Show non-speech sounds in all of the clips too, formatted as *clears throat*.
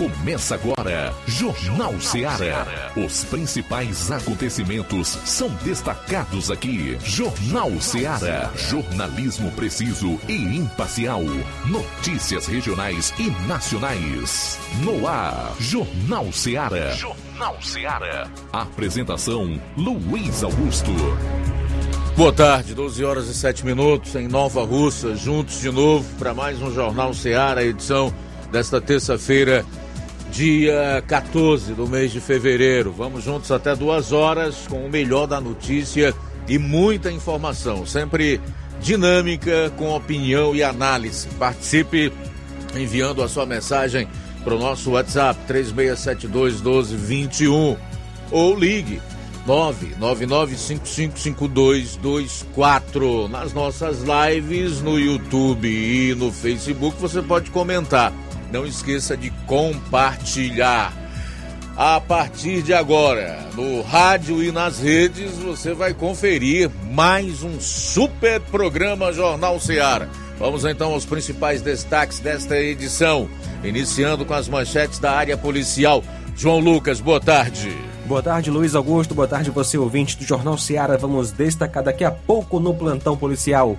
Começa agora, Jornal Seara. Os principais acontecimentos são destacados aqui. Jornal Seara. Jornalismo preciso e imparcial. Notícias regionais e nacionais. No ar, Jornal Seara. Jornal Seara. Apresentação: Luiz Augusto. Boa tarde, 12 horas e 7 minutos em Nova Russa, juntos de novo para mais um Jornal Seara, edição desta terça-feira, dia 14 do mês de fevereiro. Vamos juntos até duas horas com o melhor da notícia e muita informação, sempre dinâmica, com opinião e análise. Participe enviando a sua mensagem para o nosso WhatsApp 3672 1221 ou ligue 999555224. Nas nossas lives no YouTube e no Facebook você pode comentar. Não esqueça de compartilhar. A partir de agora, no rádio e nas redes, você vai conferir mais um super programa Jornal Seara. Vamos então aos principais destaques desta edição, iniciando com as manchetes da área policial. João Lucas, boa tarde. Boa tarde, Luiz Augusto. Boa tarde, você ouvinte do Jornal Seara. Vamos destacar daqui a pouco no plantão policial.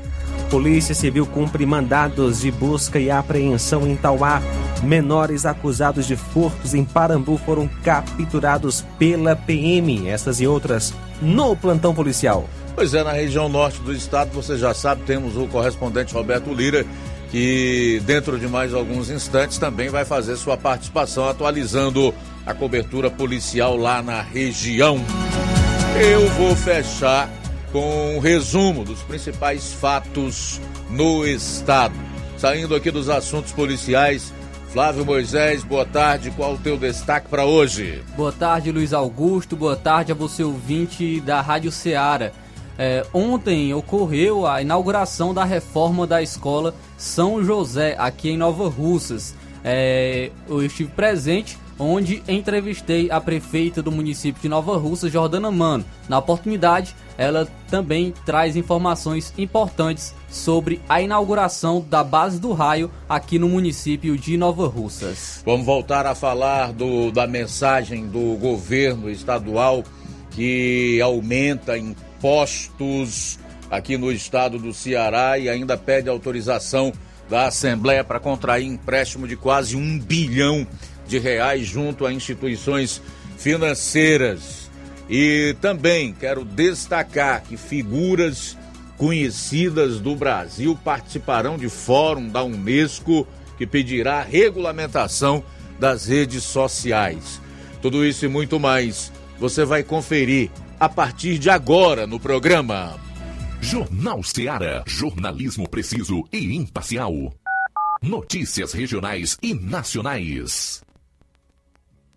Polícia Civil cumpre mandados de busca e apreensão em Tauá. Menores acusados de furtos em Parambu foram capturados pela PM. Essas e outras no plantão policial. Pois é, na região norte do estado, você já sabe, temos o correspondente Roberto Lira, que dentro de mais alguns instantes também vai fazer sua participação atualizando a cobertura policial lá na região. Eu vou fechar com um resumo dos principais fatos no estado. Saindo aqui dos assuntos policiais, Flávio Moisés, boa tarde. Qual o teu destaque para hoje? Boa tarde, Luiz Augusto. Boa tarde a você, ouvinte da Rádio Ceará. É, ontem ocorreu a inauguração da reforma da escola São José, aqui em Nova Russas. É, eu estive presente onde entrevistei a prefeita do município de Nova Russa, Jordana Mano. Na oportunidade, ela também traz informações importantes sobre a inauguração da base do raio aqui no município de Nova Russas. Vamos voltar a falar do, da mensagem do governo estadual que aumenta impostos aqui no estado do Ceará e ainda pede autorização da Assembleia para contrair empréstimo de quase um bilhão de reais junto a instituições financeiras. E também quero destacar que figuras conhecidas do Brasil participarão de fórum da Unesco que pedirá regulamentação das redes sociais. Tudo isso e muito mais você vai conferir a partir de agora no programa. Jornal Ceará, jornalismo preciso e imparcial. Notícias regionais e nacionais.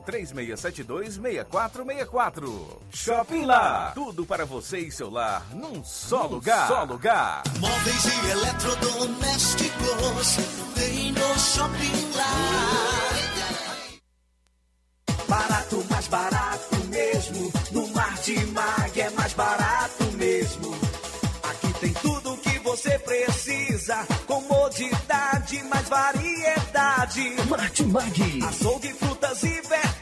3672 6464. Shopping Lá. Tudo para você e seu lar num só num lugar. Só lugar. Móveis e eletrodomésticos tem no Shopping Lá. Barato, mais barato mesmo. No Martimag é mais barato variedade. Martimag. Açougue, frutas e verduras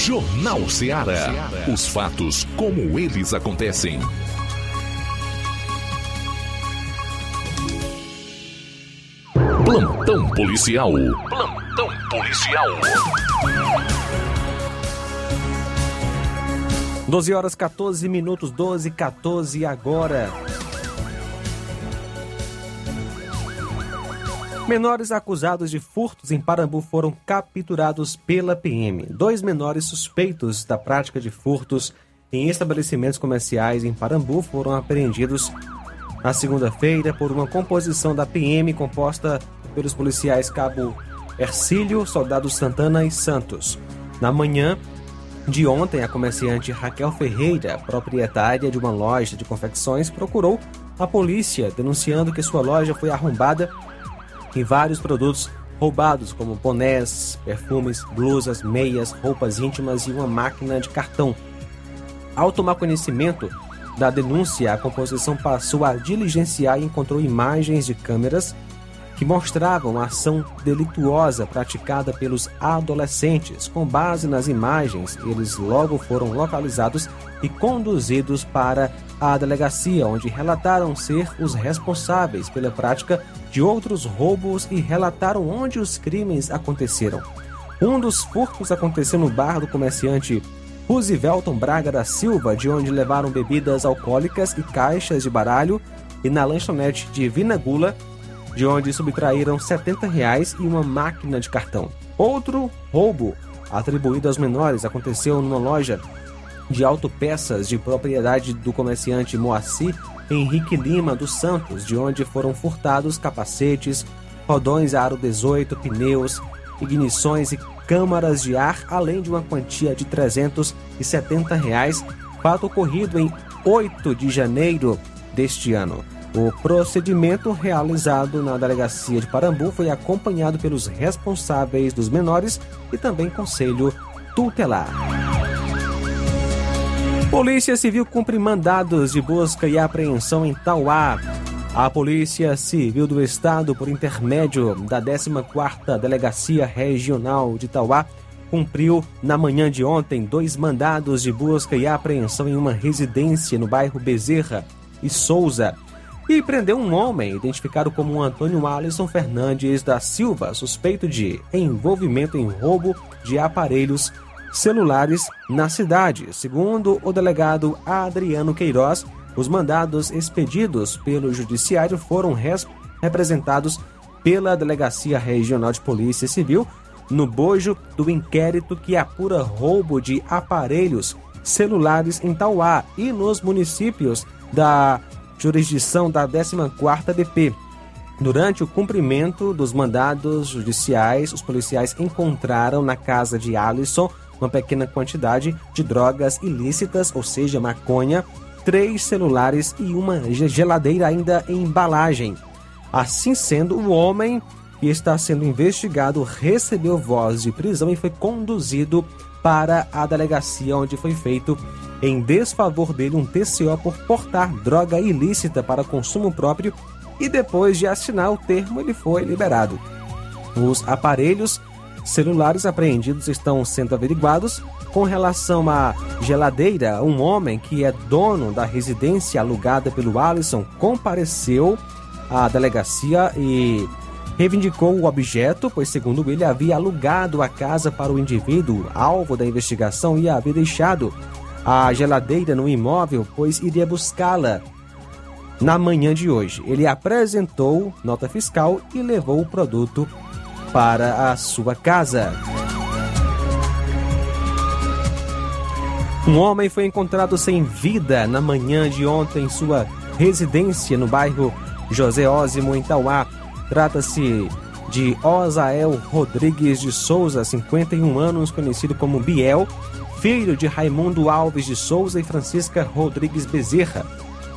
Jornal Ceará. Os fatos como eles acontecem. Plantão policial. Plantão policial. 12 horas 14 minutos, 12 e 14 agora. Menores acusados de furtos em Parambu foram capturados pela PM. Dois menores suspeitos da prática de furtos em estabelecimentos comerciais em Parambu foram apreendidos na segunda-feira por uma composição da PM composta pelos policiais Cabo Ercílio, Soldado Santana e Santos. Na manhã de ontem, a comerciante Raquel Ferreira, proprietária de uma loja de confecções, procurou a polícia denunciando que sua loja foi arrombada e vários produtos roubados, como bonés, perfumes, blusas, meias, roupas íntimas e uma máquina de cartão. Ao tomar conhecimento da denúncia, a composição passou a diligenciar e encontrou imagens de câmeras que mostravam a ação delituosa praticada pelos adolescentes. Com base nas imagens, eles logo foram localizados e conduzidos para a delegacia, onde relataram ser os responsáveis pela prática de outros roubos e relataram onde os crimes aconteceram. Um dos furtos aconteceu no bar do comerciante Roosevelt Braga da Silva, de onde levaram bebidas alcoólicas e caixas de baralho, e na lanchonete de Vinagula, de onde subtraíram 70 reais e uma máquina de cartão. Outro roubo atribuído aos menores aconteceu numa loja de autopeças de propriedade do comerciante Moacir Henrique Lima dos Santos, de onde foram furtados capacetes, rodões aro 18, pneus, ignições e câmaras de ar, além de uma quantia de 370 reais, fato ocorrido em 8 de janeiro deste ano. O procedimento realizado na delegacia de Parambu foi acompanhado pelos responsáveis dos menores e também conselho tutelar. Polícia Civil cumpre mandados de busca e apreensão em Tauá. A Polícia Civil do Estado, por intermédio da 14ª Delegacia Regional de Tauá, cumpriu na manhã de ontem dois mandados de busca e apreensão em uma residência no bairro Bezerra e Souza e prendeu um homem identificado como Antônio Alisson Fernandes da Silva, suspeito de envolvimento em roubo de aparelhos celulares na cidade. Segundo o delegado Adriano Queiroz, os mandados expedidos pelo Judiciário foram res- representados pela Delegacia Regional de Polícia Civil no bojo do inquérito que apura roubo de aparelhos celulares em Tauá e nos municípios da jurisdição da 14ª DP. Durante o cumprimento dos mandados judiciais, os policiais encontraram na casa de Alisson uma pequena quantidade de drogas ilícitas, ou seja, maconha, três celulares e uma ge- geladeira ainda em embalagem. Assim sendo, o homem que está sendo investigado recebeu voz de prisão e foi conduzido para a delegacia onde foi feito em desfavor dele um TCO por portar droga ilícita para consumo próprio e depois de assinar o termo ele foi liberado. Os aparelhos celulares apreendidos estão sendo averiguados. Com relação à geladeira, um homem que é dono da residência alugada pelo Alisson compareceu à delegacia e reivindicou o objeto, pois, segundo ele, havia alugado a casa para o indivíduo alvo da investigação e havia deixado a geladeira no imóvel, pois iria buscá-la na manhã de hoje. Ele apresentou nota fiscal e levou o produto para a sua casa. Um homem foi encontrado sem vida na manhã de ontem em sua residência no bairro José Ósimo, em Tauá. Trata-se de Osael Rodrigues de Souza, 51 anos, conhecido como Biel, filho de Raimundo Alves de Souza e Francisca Rodrigues Bezerra.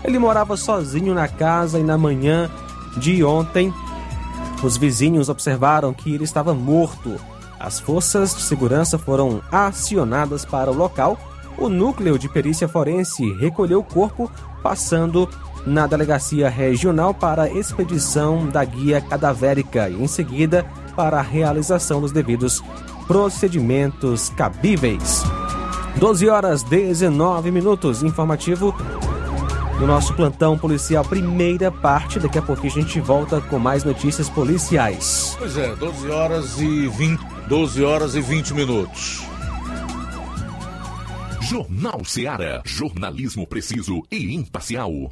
Ele morava sozinho na casa e na manhã de ontem os vizinhos observaram que ele estava morto. As forças de segurança foram acionadas para o local. O núcleo de perícia forense recolheu o corpo, passando na delegacia regional para a expedição da guia cadavérica e, em seguida, para a realização dos devidos procedimentos cabíveis. 12 horas 19 minutos. Informativo do nosso plantão policial, primeira parte. Daqui a pouquinho a gente volta com mais notícias policiais. Pois é, 12 horas e 20, 12 horas e 20 minutos. Jornal Seara. Jornalismo preciso e imparcial.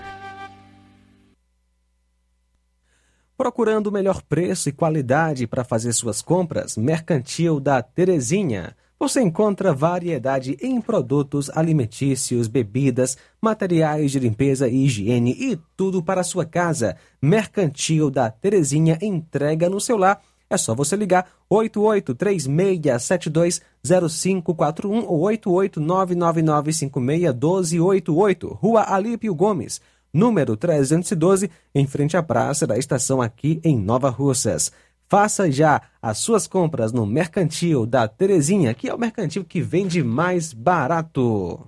Procurando o melhor preço e qualidade para fazer suas compras, Mercantil da Terezinha. Você encontra variedade em produtos alimentícios, bebidas, materiais de limpeza e higiene e tudo para a sua casa. Mercantil da Terezinha entrega no seu lar. É só você ligar 8836720541 ou 88999561288, Rua Alípio Gomes número 312, em frente à praça da estação aqui em Nova Russas. Faça já as suas compras no Mercantil da Terezinha, que é o mercantil que vende mais barato.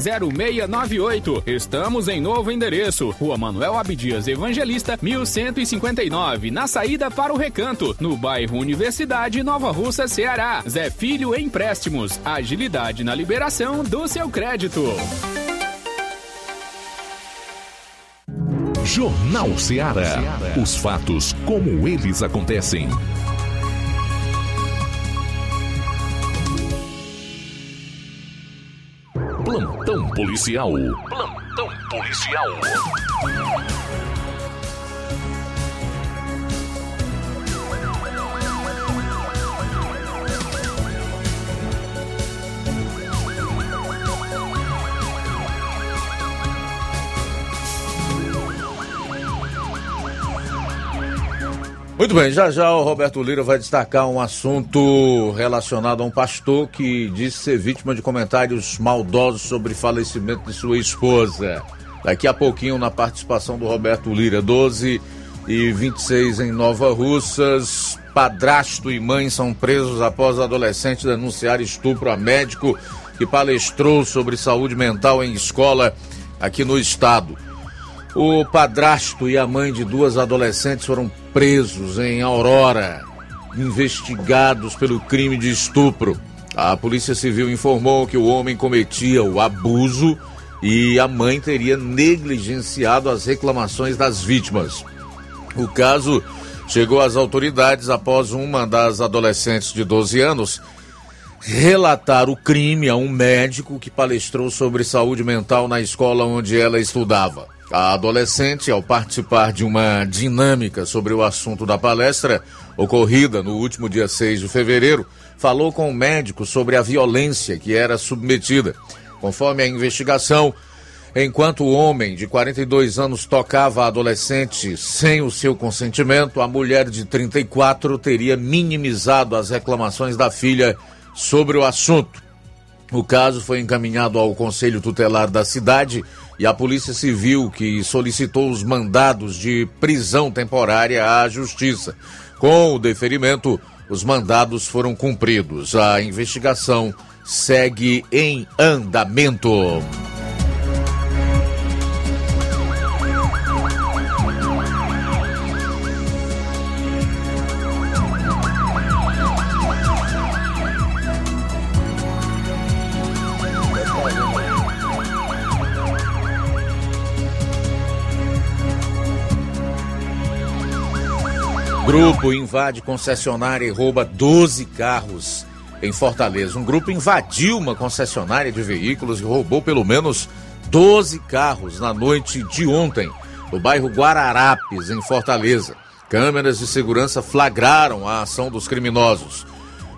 0698. Estamos em novo endereço. Rua Manuel Abdias Evangelista, 1159, na saída para o Recanto, no bairro Universidade Nova Russa, Ceará. Zé Filho Empréstimos. Agilidade na liberação do seu crédito. Jornal Ceará. Os fatos como eles acontecem. Policial. Plantão policial. Muito bem, já já o Roberto Lira vai destacar um assunto relacionado a um pastor que disse ser vítima de comentários maldosos sobre falecimento de sua esposa. Daqui a pouquinho, na participação do Roberto Lira, 12 e 26 em Nova Russas, padrasto e mãe são presos após adolescente denunciar estupro a médico que palestrou sobre saúde mental em escola aqui no estado. O padrasto e a mãe de duas adolescentes foram presos em Aurora, investigados pelo crime de estupro. A Polícia Civil informou que o homem cometia o abuso e a mãe teria negligenciado as reclamações das vítimas. O caso chegou às autoridades após uma das adolescentes de 12 anos relatar o crime a um médico que palestrou sobre saúde mental na escola onde ela estudava. A adolescente, ao participar de uma dinâmica sobre o assunto da palestra, ocorrida no último dia 6 de fevereiro, falou com o médico sobre a violência que era submetida. Conforme a investigação, enquanto o homem de 42 anos tocava a adolescente sem o seu consentimento, a mulher de 34 teria minimizado as reclamações da filha sobre o assunto. O caso foi encaminhado ao Conselho Tutelar da cidade e à Polícia Civil, que solicitou os mandados de prisão temporária à Justiça. Com o deferimento, os mandados foram cumpridos. A investigação segue em andamento. Grupo invade concessionária e rouba 12 carros em Fortaleza. Um grupo invadiu uma concessionária de veículos e roubou pelo menos 12 carros na noite de ontem, no bairro Guararapes, em Fortaleza. Câmeras de segurança flagraram a ação dos criminosos.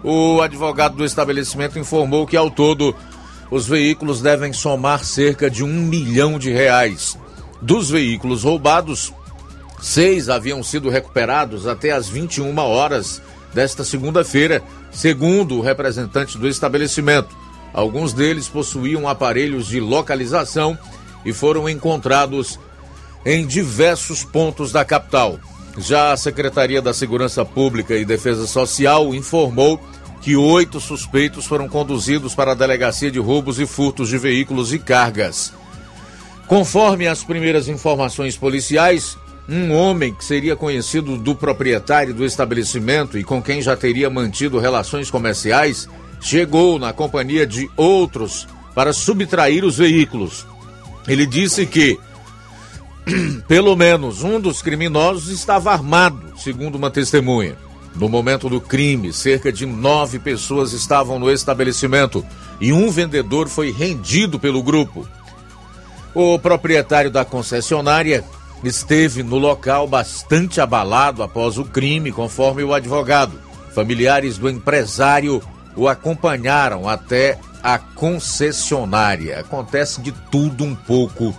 O advogado do estabelecimento informou que, ao todo, os veículos devem somar cerca de um milhão de reais. Dos veículos roubados, Seis haviam sido recuperados até as 21 horas desta segunda-feira, segundo o representante do estabelecimento. Alguns deles possuíam aparelhos de localização e foram encontrados em diversos pontos da capital. Já a Secretaria da Segurança Pública e Defesa Social informou que oito suspeitos foram conduzidos para a Delegacia de Roubos e Furtos de Veículos e Cargas. Conforme as primeiras informações policiais, um homem que seria conhecido do proprietário do estabelecimento e com quem já teria mantido relações comerciais, chegou na companhia de outros para subtrair os veículos. Ele disse que *clears throat* pelo menos um dos criminosos estava armado, segundo uma testemunha. No momento do crime, cerca de nove pessoas estavam no estabelecimento e um vendedor foi rendido pelo grupo. O proprietário da concessionária esteve no local bastante abalado após o crime, conforme o advogado. Familiares do empresário o acompanharam até a concessionária. Acontece de tudo um pouco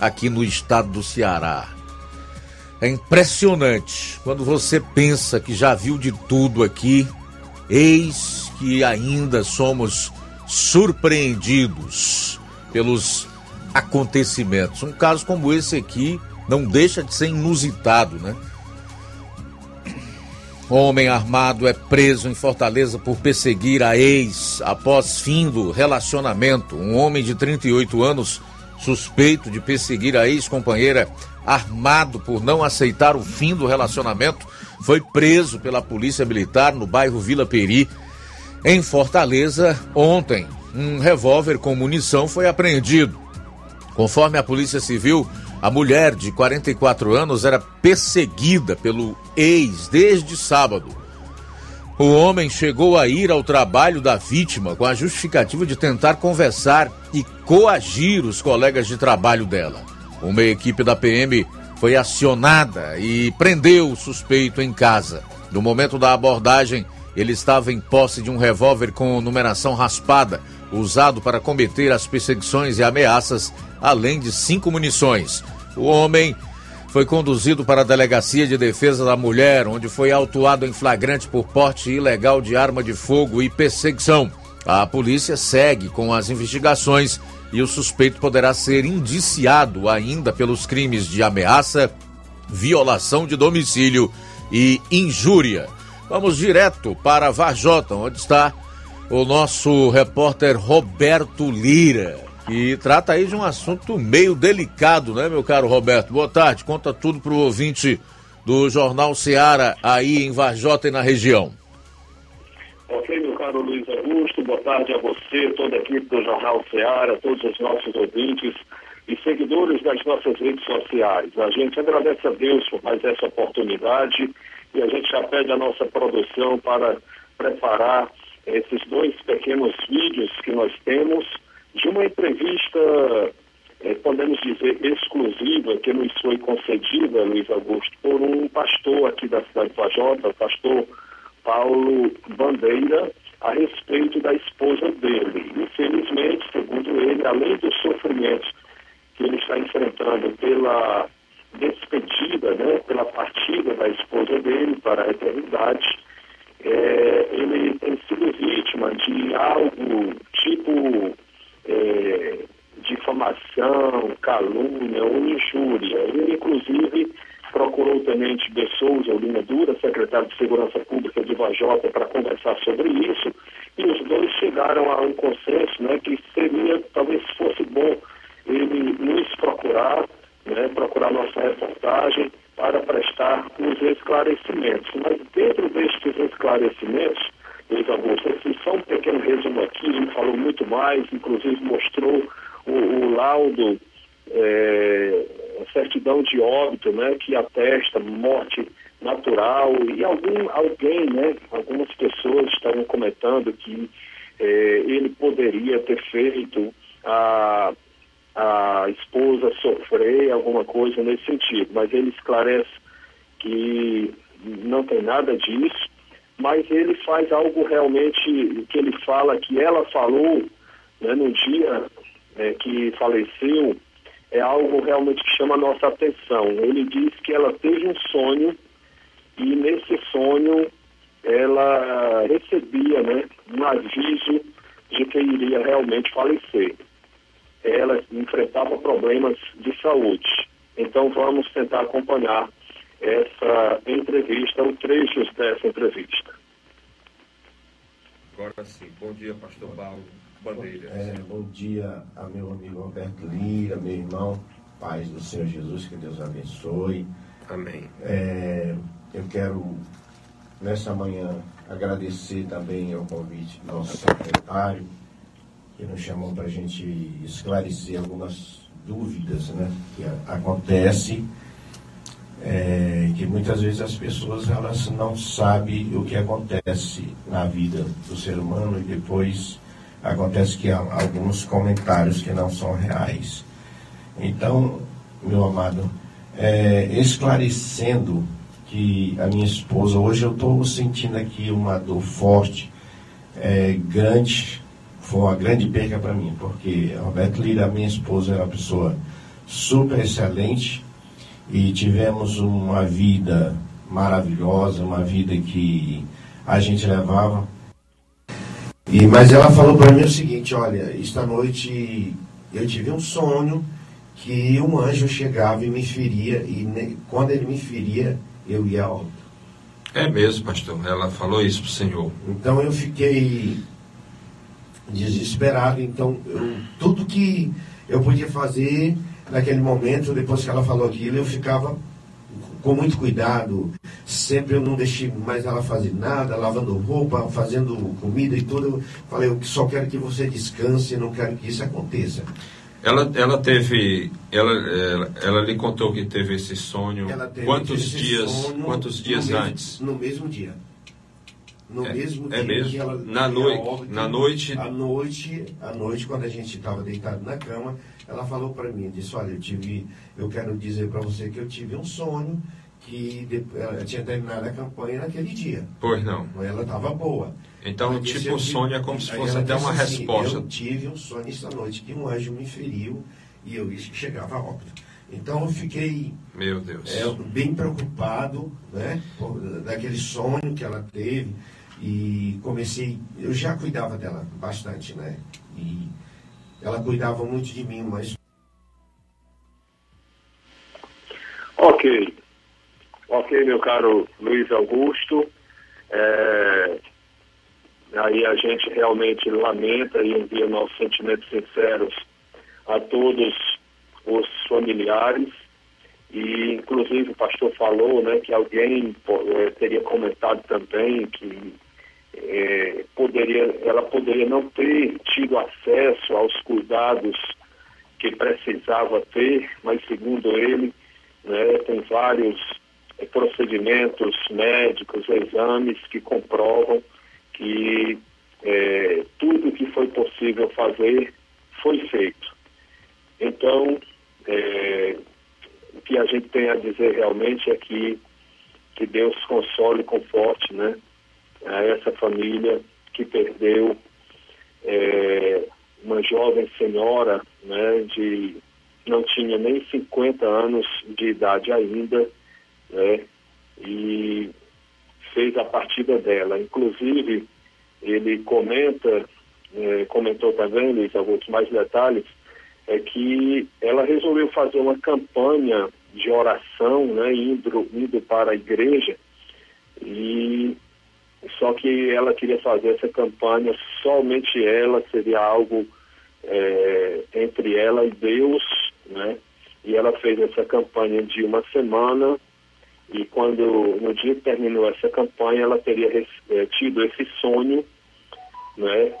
aqui no estado do Ceará. É impressionante quando você pensa que já viu de tudo aqui, eis que ainda somos surpreendidos pelos acontecimentos. Um caso como esse aqui não deixa de ser inusitado, né? Homem armado é preso em Fortaleza por perseguir a ex após fim do relacionamento. Um homem de 38 anos, suspeito de perseguir a ex-companheira, armado por não aceitar o fim do relacionamento, foi preso pela Polícia Militar no bairro Vila Peri, em Fortaleza, ontem. Um revólver com munição foi apreendido. Conforme a Polícia Civil, a mulher de 44 anos era perseguida pelo ex desde sábado. O homem chegou a ir ao trabalho da vítima com a justificativa de tentar conversar e coagir os colegas de trabalho dela. Uma equipe da PM foi acionada e prendeu o suspeito em casa. No momento da abordagem, ele estava em posse de um revólver com numeração raspada, usado para combater as perseguições e ameaças além de cinco munições. O homem foi conduzido para a Delegacia de Defesa da Mulher, onde foi autuado em flagrante por porte ilegal de arma de fogo e perseguição. A polícia segue com as investigações e o suspeito poderá ser indiciado ainda pelos crimes de ameaça, violação de domicílio e injúria. Vamos direto para Varjota, onde está o nosso repórter Roberto Lira que trata aí de um assunto meio delicado, né, meu caro Roberto? Boa tarde, conta tudo para o ouvinte do Jornal Seara aí em Varjota e na região. Ok, meu caro Luiz Augusto, boa tarde a você, toda a equipe do Jornal Ceará, todos os nossos ouvintes e seguidores das nossas redes sociais. A gente agradece a Deus por mais essa oportunidade e a gente já pede a nossa produção para preparar esses dois pequenos vídeos que nós temos de uma entrevista, eh, podemos dizer, exclusiva, que nos foi concedida, Luiz Augusto, por um pastor aqui da cidade de Pajota, pastor Paulo Bandeira, a respeito da esposa dele. Infelizmente, segundo ele, além dos sofrimentos que ele está enfrentando pela despedida, né, pela partida da esposa dele para a eternidade, é, ele tem sido vítima de algo tipo é, difamação, calúnia ou injúria. Ele, inclusive, procurou o tenente de Souza Lima Dura, secretário de Segurança Pública de Vajota, para conversar sobre isso, e os dois chegaram a um consenso né, que seria, talvez fosse bom ele nos procurar, né, procurar nossa reportagem para prestar os esclarecimentos. Mas dentro destes esclarecimentos, Luiz Augusto, esse só um pequeno resumo aqui, ele falou muito mais, inclusive mostrou o, o laudo, é, a certidão de óbito, né, que atesta morte natural. E algum, alguém, né, algumas pessoas estavam comentando que é, ele poderia ter feito a a esposa sofrer alguma coisa nesse sentido, mas ele esclarece que não tem nada disso, mas ele faz algo realmente que ele fala que ela falou né, no dia é, que faleceu, é algo realmente que chama a nossa atenção. Ele diz que ela teve um sonho e nesse sonho ela recebia né, um aviso de que iria realmente falecer ela enfrentava problemas de saúde. Então vamos tentar acompanhar essa entrevista, o trechos dessa entrevista. Agora sim, bom dia, pastor Paulo Bandeira. É, bom dia a meu amigo Roberto Lira, meu irmão, paz do Senhor Jesus, que Deus abençoe. Amém. É, eu quero, nessa manhã, agradecer também ao convite do nosso secretário, que nos chamou para a gente esclarecer algumas dúvidas né, que acontece é, que muitas vezes as pessoas elas não sabem o que acontece na vida do ser humano e depois acontece que há alguns comentários que não são reais. Então, meu amado, é, esclarecendo que a minha esposa, hoje eu estou sentindo aqui uma dor forte, é, grande, foi uma grande perca para mim, porque Roberto Lira, minha esposa, era uma pessoa super excelente e tivemos uma vida maravilhosa, uma vida que a gente levava. E, mas ela falou para mim o seguinte: olha, esta noite eu tive um sonho que um anjo chegava e me feria, e quando ele me feria, eu ia alto. É mesmo, pastor. Ela falou isso para o Senhor. Então eu fiquei desesperado. Então, eu, tudo que eu podia fazer naquele momento, depois que ela falou aquilo, eu ficava com muito cuidado. Sempre eu não deixei mais ela fazer nada, lavando roupa, fazendo comida e tudo. Eu falei, eu só quero que você descanse, não quero que isso aconteça. Ela, ela teve, ela, ela, ela lhe contou que teve esse sonho. Teve quantos esse dias, sonho quantos dias no antes? Mesmo, no mesmo dia no é, mesmo é dia mesmo? ela na noite na noite à noite à noite quando a gente estava deitado na cama ela falou para mim disse olha eu tive eu quero dizer para você que eu tive um sonho que ela tinha terminado a campanha naquele dia. Pois não. Ela estava boa. Então tipo o sonho é como se fosse até uma assim, resposta. Eu tive um sonho essa noite que um anjo me feriu e eu chegava a óbito. Então eu fiquei meu Deus. é, bem preocupado né por, daquele sonho que ela teve. E comecei, eu já cuidava dela bastante, né? E ela cuidava muito de mim, mas. Ok. Ok, meu caro Luiz Augusto. É... Aí a gente realmente lamenta e envia nossos sentimentos sinceros a todos os familiares. E, inclusive, o pastor falou né, que alguém teria comentado também que é, poderia, ela poderia não ter tido acesso aos cuidados que precisava ter, mas segundo ele, né, tem vários é, procedimentos médicos, exames que comprovam que é, tudo que foi possível fazer foi feito. Então, é, o que a gente tem a dizer realmente é que, que Deus console e conforte né, a essa família que perdeu é, uma jovem senhora né, de não tinha nem 50 anos de idade ainda, né, e fez a partida dela. Inclusive, ele comenta, é, comentou também, Luiz alguns mais detalhes, é que ela resolveu fazer uma campanha de oração, né, indo, indo para a igreja, e só que ela queria fazer essa campanha, somente ela, seria algo é, entre ela e Deus, né? E ela fez essa campanha de uma semana e quando no dia que terminou essa campanha ela teria é, tido esse sonho, né?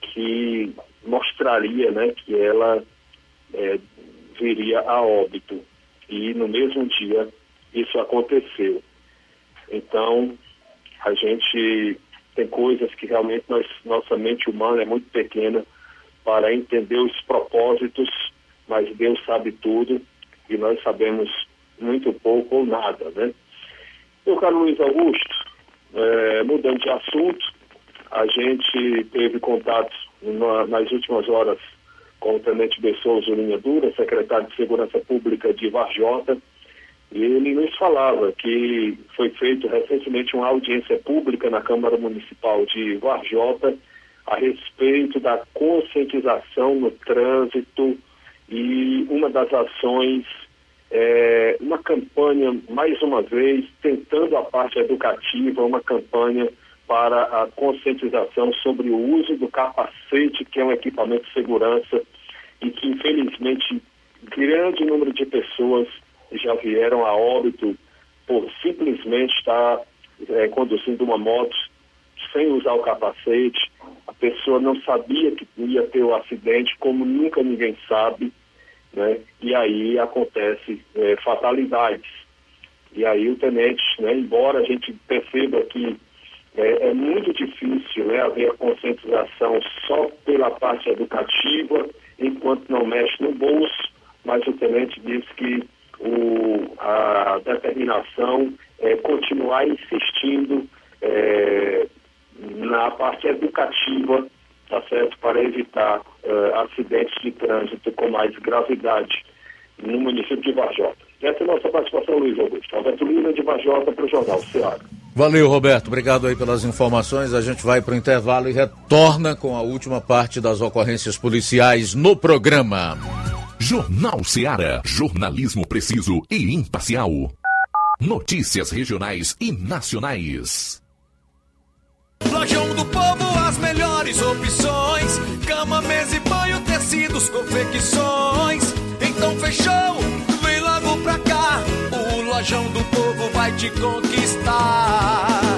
Que mostraria, né? Que ela é, viria a óbito e no mesmo dia isso aconteceu. Então a gente tem coisas que realmente nós, nossa mente humana é muito pequena para entender os propósitos, mas Deus sabe tudo e nós sabemos muito pouco ou nada, né? Meu caro Luiz Augusto, é, mudando de assunto, a gente teve contato na, nas últimas horas com o Tenente Bessouza Linha Dura, secretário de Segurança Pública de Varjota, e ele nos falava que foi feito recentemente uma audiência pública na Câmara Municipal de Varjota a respeito da conscientização no trânsito e uma das ações é uma campanha, mais uma vez, tentando a parte educativa, uma campanha para a conscientização sobre o uso do capacete, que é um equipamento de segurança e que, infelizmente, grande número de pessoas já vieram a óbito por simplesmente estar é, conduzindo uma moto sem usar o capacete. A pessoa não sabia que ia ter o acidente, como nunca ninguém sabe, né? E aí acontece é, fatalidades. E aí o tenente, né, embora a gente perceba que é, é muito difícil né, haver a conscientização só pela parte educativa, enquanto não mexe no bolso, mas o tenente disse que o, a determinação é continuar insistindo é, na parte educativa, tá certo, para evitar é, acidentes de trânsito com mais gravidade no município de Vajota. Essa é a nossa participação, Luiz Augusto. Alberto Lira de Vajota para o Jornal Ceará. Valeu, Roberto. Obrigado aí pelas informações. A gente vai para o intervalo e retorna com a última parte das ocorrências policiais no programa. Jornal Seara. Jornalismo preciso e imparcial. Notícias regionais e nacionais. Lojão do Povo, as melhores opções: cama, mesa e banho, tecidos, confecções. Então fechou, vem logo pra cá. O Lojão do Povo vai te conquistar.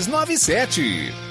6297.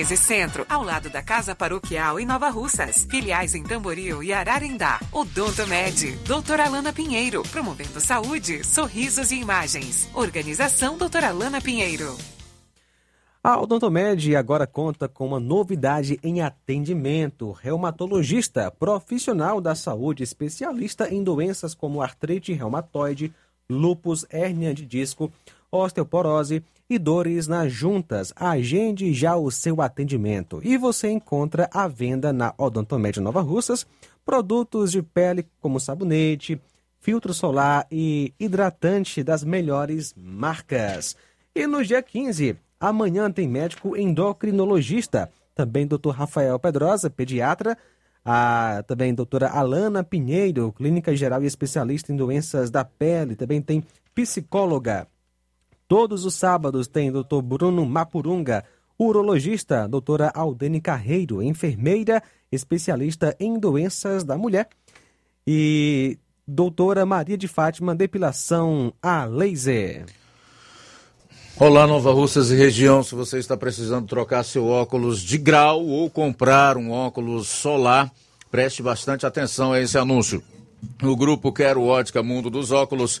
1213 Centro, ao lado da Casa Paroquial em Nova Russas. Filiais em Tamboril e Ararendá. Odonto Med, doutora Alana Pinheiro, promovendo saúde, sorrisos e imagens. Organização doutora Alana Pinheiro. A Odontomed agora conta com uma novidade em atendimento. Reumatologista, profissional da saúde, especialista em doenças como artrite reumatoide, lúpus, hérnia de disco, osteoporose e dores nas juntas. Agende já o seu atendimento. E você encontra à venda na Odontomed Nova Russas produtos de pele como sabonete, filtro solar e hidratante das melhores marcas. E no dia 15, amanhã tem médico endocrinologista, também Dr. Rafael Pedrosa, pediatra, a também doutora Alana Pinheiro, clínica geral e especialista em doenças da pele, também tem psicóloga. Todos os sábados tem Dr. Bruno Mapurunga, urologista, doutora Aldene Carreiro, enfermeira, especialista em doenças da mulher, e doutora Maria de Fátima, depilação a laser. Olá, Nova Russas e região. Se você está precisando trocar seu óculos de grau ou comprar um óculos solar, preste bastante atenção a esse anúncio. O grupo Quero Ótica Mundo dos Óculos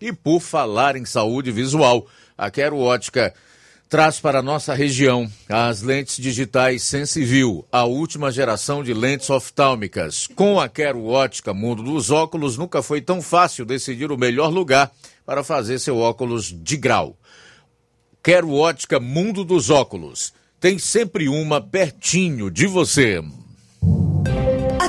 E por falar em saúde visual, a Quero Ótica traz para nossa região as lentes digitais Sensiview, a última geração de lentes oftálmicas. Com a Quero Ótica Mundo dos Óculos, nunca foi tão fácil decidir o melhor lugar para fazer seu óculos de grau. Quero Ótica Mundo dos Óculos. Tem sempre uma pertinho de você.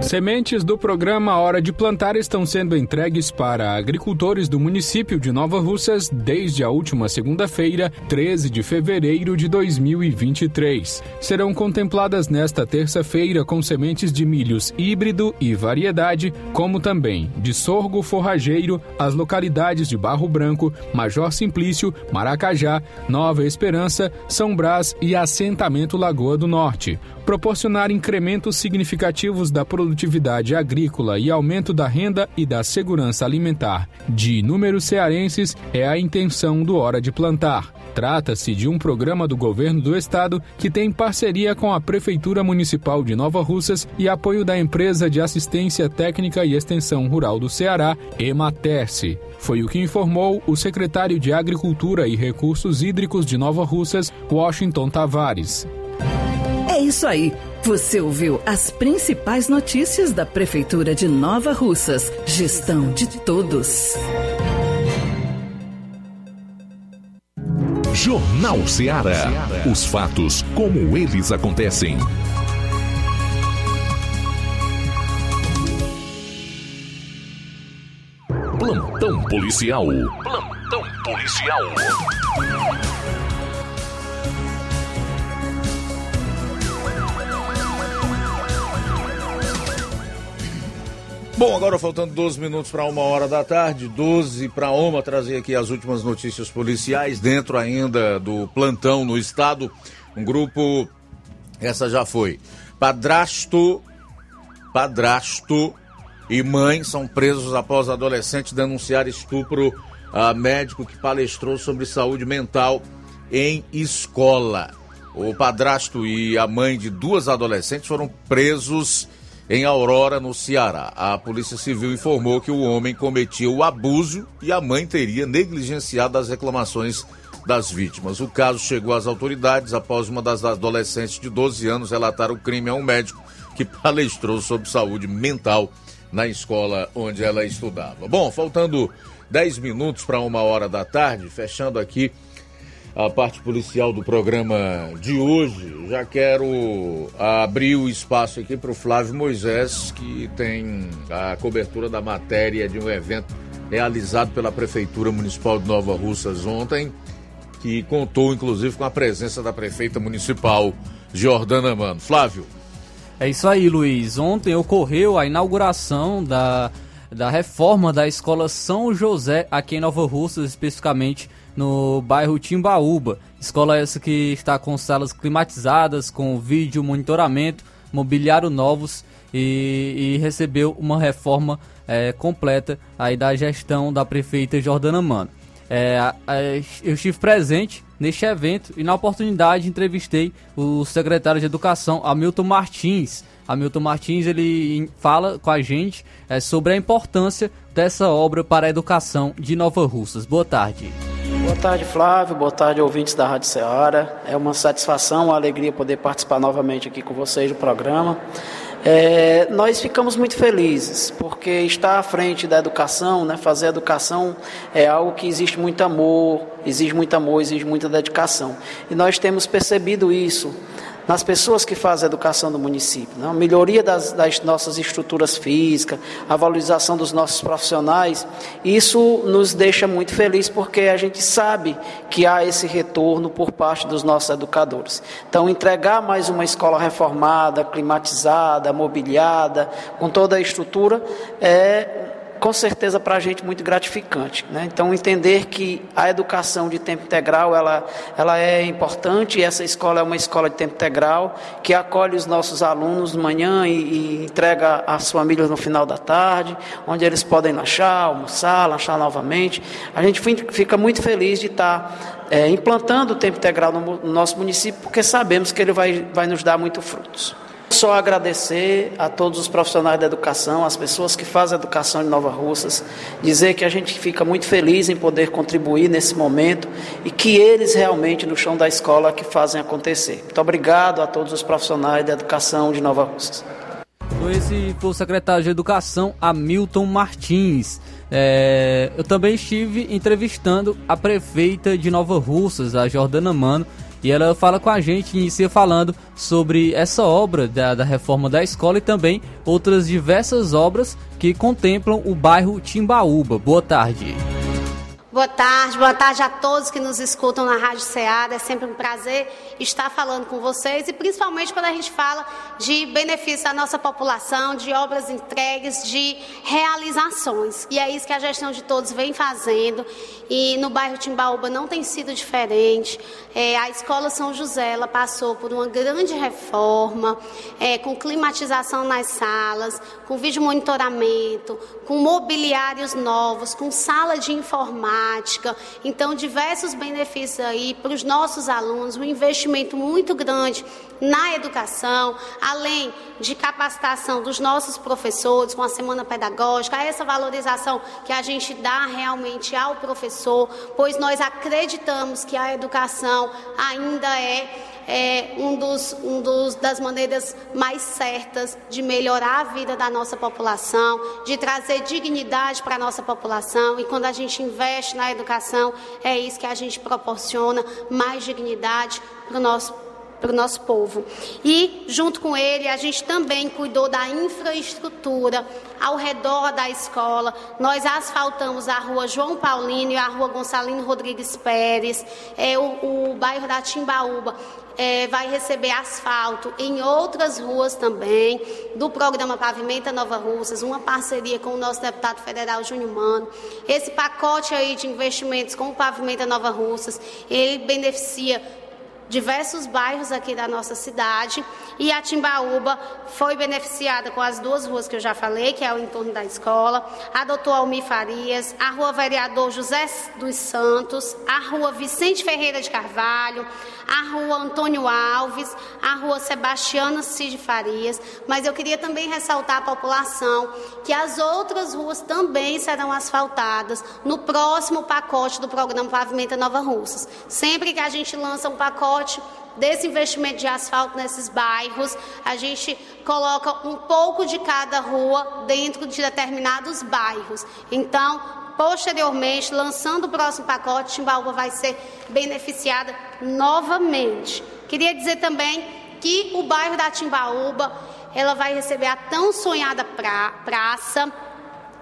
Sementes do programa Hora de Plantar estão sendo entregues para agricultores do município de Nova Russas desde a última segunda-feira, 13 de fevereiro de 2023. Serão contempladas nesta terça-feira com sementes de milhos híbrido e variedade, como também de sorgo forrageiro, as localidades de Barro Branco, Major Simplício, Maracajá, Nova Esperança, São Brás e Assentamento Lagoa do Norte proporcionar incrementos significativos da produtividade agrícola e aumento da renda e da segurança alimentar de inúmeros cearenses é a intenção do Hora de Plantar. Trata-se de um programa do governo do estado que tem parceria com a Prefeitura Municipal de Nova Russas e apoio da empresa de assistência técnica e extensão rural do Ceará, Ematerce. Foi o que informou o secretário de Agricultura e Recursos Hídricos de Nova Russas, Washington Tavares. É isso aí. Você ouviu as principais notícias da Prefeitura de Nova Russas. Gestão de todos. Jornal Ceará. Os fatos como eles acontecem. Plantão policial. Plantão policial. Bom, agora faltando 12 minutos para uma hora da tarde, 12 para uma, trazer aqui as últimas notícias policiais, dentro ainda do plantão no estado. Um grupo, essa já foi. Padrasto, padrasto e mãe são presos após adolescente denunciar estupro a médico que palestrou sobre saúde mental em escola. O padrasto e a mãe de duas adolescentes foram presos em Aurora, no Ceará. A Polícia Civil informou que o homem cometia o abuso e a mãe teria negligenciado as reclamações das vítimas. O caso chegou às autoridades após uma das adolescentes de 12 anos relatar o crime a um médico que *laughs* palestrou sobre saúde mental na escola onde ela estudava. Bom, faltando 10 minutos para uma hora da tarde, fechando aqui a parte policial do programa de hoje, já quero abrir o espaço aqui para o Flávio Moisés, que tem a cobertura da matéria de um evento realizado pela Prefeitura Municipal de Nova Russas ontem, que contou inclusive com a presença da prefeita municipal Jordana Mano. Flávio. É isso aí, Luiz. Ontem ocorreu a inauguração da, da reforma da Escola São José, aqui em Nova Russas, especificamente no bairro Timbaúba. Escola essa que está com salas climatizadas, com vídeo monitoramento, mobiliário novos e, e recebeu uma reforma é, completa aí da gestão da prefeita Jordana Mano. É, eu estive presente neste evento e na oportunidade entrevistei o secretário de Educação, Hamilton Martins. Hamilton Martins ele fala com a gente é, sobre a importância dessa obra para a educação de Nova Russas. Boa tarde. Boa tarde, Flávio. Boa tarde, ouvintes da Rádio Ceará. É uma satisfação, uma alegria poder participar novamente aqui com vocês do programa. É, nós ficamos muito felizes, porque estar à frente da educação, né, fazer educação é algo que existe muito amor, exige muito amor, exige muita dedicação. E nós temos percebido isso nas pessoas que fazem a educação do município. Né? A melhoria das, das, nossas estruturas físicas, a valorização dos nossos profissionais, isso nos deixa muito felizes porque a gente sabe que há esse retorno por parte dos nossos educadores. Então, entregar mais uma escola reformada, climatizada, mobiliada, com toda a estrutura, é com certeza para a gente muito gratificante. Né? Então entender que a educação de tempo integral ela, ela é importante e essa escola é uma escola de tempo integral que acolhe os nossos alunos de manhã e, e entrega às famílias no final da tarde, onde eles podem lanchar, almoçar, lanchar novamente. A gente fica muito feliz de estar é, implantando o tempo integral no, no nosso município porque sabemos que ele vai, vai nos dar muito frutos. Só agradecer a todos os profissionais da educação, as pessoas que fazem a educação em Nova Russas, dizer que a gente fica muito feliz em poder contribuir nesse momento e que eles realmente no chão da escola que fazem acontecer. Muito obrigado a todos os profissionais da educação de Nova Russas. Esse foi o secretário de Educação, Hamilton Martins. É, eu também estive entrevistando a prefeita de Nova Russas, a Jordana Mano, E ela fala com a gente, inicia falando sobre essa obra da, da reforma da escola e também outras diversas obras que contemplam o bairro Timbaúba. Boa tarde. Boa tarde, boa tarde a todos que nos escutam na Rádio Ceará. É sempre um prazer estar falando com vocês e principalmente quando a gente fala de benefício à nossa população, de obras entregues, de realizações. E é isso que a gestão de todos vem fazendo. E no bairro Timbaúba não tem sido diferente. É, a Escola São José ela passou por uma grande reforma, é, com climatização nas salas, com vídeo monitoramento, com mobiliários novos, com sala de informática então, diversos benefícios aí para os nossos alunos, um investimento muito grande na educação, além de capacitação dos nossos professores com a semana pedagógica, essa valorização que a gente dá realmente ao professor, pois nós acreditamos que a educação ainda é é um dos, um dos das maneiras mais certas de melhorar a vida da nossa população, de trazer dignidade para a nossa população. E quando a gente investe na educação, é isso que a gente proporciona mais dignidade para o nosso para o nosso povo. E, junto com ele, a gente também cuidou da infraestrutura ao redor da escola. Nós asfaltamos a rua João Paulino e a rua Gonçalino Rodrigues Pérez, é, o, o bairro da Timbaúba. É, vai receber asfalto em outras ruas também, do programa Pavimenta Nova Russas, uma parceria com o nosso deputado federal Júnior Mano. Esse pacote aí de investimentos com o Pavimenta Nova Russas, ele beneficia diversos bairros aqui da nossa cidade e a Timbaúba foi beneficiada com as duas ruas que eu já falei, que é o entorno da escola, a doutor Almir Farias, a rua Vereador José dos Santos, a rua Vicente Ferreira de Carvalho, a rua Antônio Alves, a rua Sebastiana Cid Farias, mas eu queria também ressaltar à população que as outras ruas também serão asfaltadas no próximo pacote do programa Pavimenta Nova Russas. Sempre que a gente lança um pacote desse investimento de asfalto nesses bairros, a gente coloca um pouco de cada rua dentro de determinados bairros. Então, posteriormente, lançando o próximo pacote, Timbaúba vai ser beneficiada novamente. Queria dizer também que o bairro da Timbaúba, ela vai receber a tão sonhada pra, praça,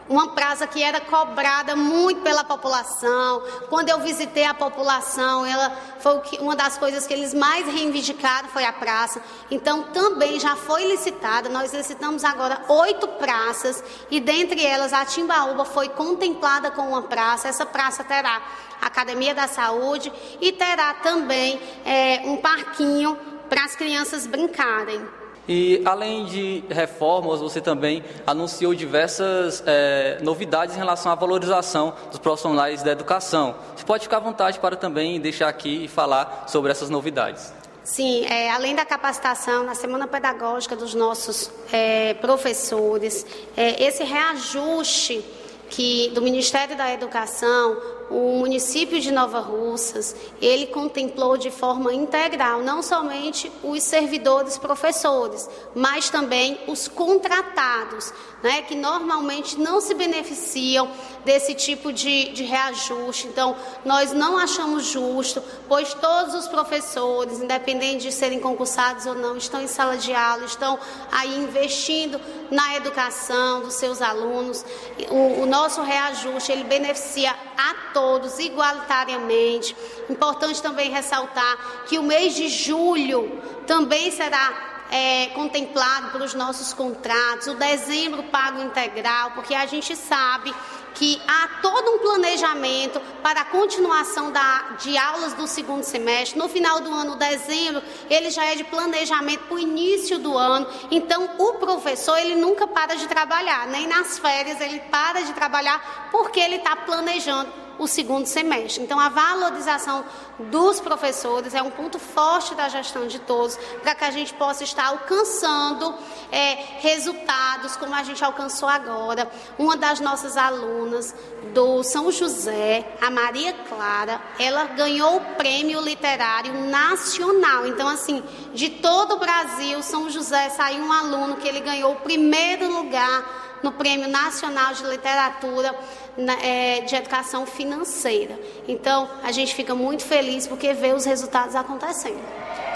uma praça que era cobrada muito pela população. Quando eu visitei a população, ela foi uma das coisas que eles mais reivindicaram foi a praça. Então também já foi licitada. Nós licitamos agora oito praças e dentre elas a Timbaúba foi contemplada com uma praça. Essa praça terá Academia da Saúde e terá também é, um parquinho para as crianças brincarem. E além de reformas, você também anunciou diversas é, novidades em relação à valorização dos profissionais da educação. Você pode ficar à vontade para também deixar aqui e falar sobre essas novidades. Sim, é, além da capacitação na semana pedagógica dos nossos é, professores, esse reajuste que do Ministério da Educação o município de Nova Russas, ele contemplou de forma integral não somente os servidores professores, mas também os contratados, né, que normalmente não se beneficiam desse tipo de, de reajuste. Então, nós não achamos justo, pois todos os professores, independente de serem concursados ou não, estão em sala de aula, estão aí investindo na educação dos seus alunos. O, o nosso reajuste, ele beneficia a todos igualitariamente. Importante também ressaltar que o mês de julho também será é, contemplado pelos nossos contratos, o dezembro pago integral, porque a gente sabe que há todo um planejamento para a continuação da, de aulas do segundo semestre. No final do ano, dezembro, ele já é de planejamento para o início do ano. Então, o professor, ele nunca para de trabalhar, nem nas férias ele para de trabalhar, porque ele está planejando o segundo semestre. Então, a valorização dos professores é um ponto forte da gestão de todos, para que a gente possa estar alcançando é, resultados como a gente alcançou agora. Uma das nossas alunas do São José, a Maria Clara, ela ganhou o prêmio literário nacional. Então, assim, de todo o Brasil, São José saiu um aluno que ele ganhou o primeiro lugar no Prêmio Nacional de Literatura na, é, de Educação Financeira. Então, a gente fica muito feliz porque vê os resultados acontecendo.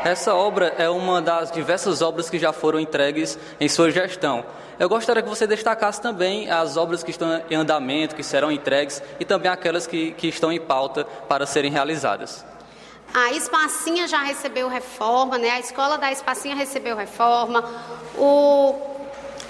Essa obra é uma das diversas obras que já foram entregues em sua gestão. Eu gostaria que você destacasse também as obras que estão em andamento, que serão entregues, e também aquelas que, que estão em pauta para serem realizadas. A Espacinha já recebeu reforma, né? A escola da Espacinha recebeu reforma. O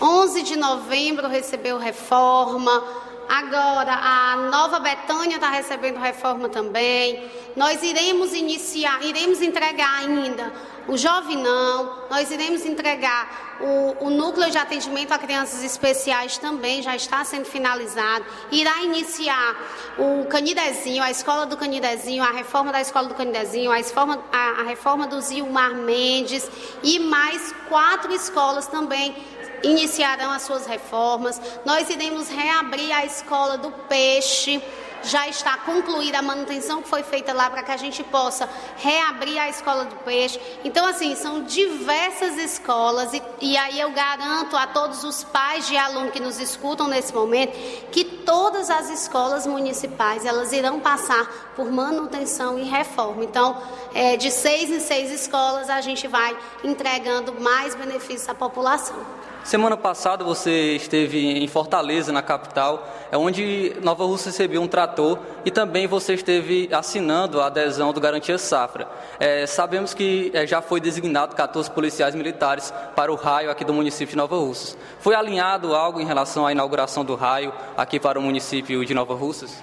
11 de novembro recebeu reforma. Agora, a Nova Betânia está recebendo reforma também. Nós iremos iniciar, iremos entregar ainda o Jovinão, nós iremos entregar o, o, núcleo de atendimento a crianças especiais também, já está sendo finalizado. Irá iniciar o Canidezinho, a escola do Canidezinho, a reforma da escola do Canidezinho, a reforma, a, a reforma do Zilmar Mendes e mais quatro escolas também iniciarão as suas reformas. Nós iremos reabrir a escola do peixe já está concluída a manutenção que foi feita lá para que a gente possa reabrir a escola do peixe. Então, assim, são diversas escolas e, e aí eu garanto a todos os pais de aluno que nos escutam nesse momento que todas as escolas municipais elas irão passar por manutenção e reforma. Então, é, de seis em seis escolas a gente vai entregando mais benefícios à população. Semana passada você esteve em Fortaleza, na capital, é onde Nova Rússia recebeu um trator e também você esteve assinando a adesão do Garantia Safra. É, sabemos que é, já foi designado 14 policiais militares para o raio aqui do município de Nova Russas. Foi alinhado algo em relação à inauguração do raio aqui para o município de Nova Russas?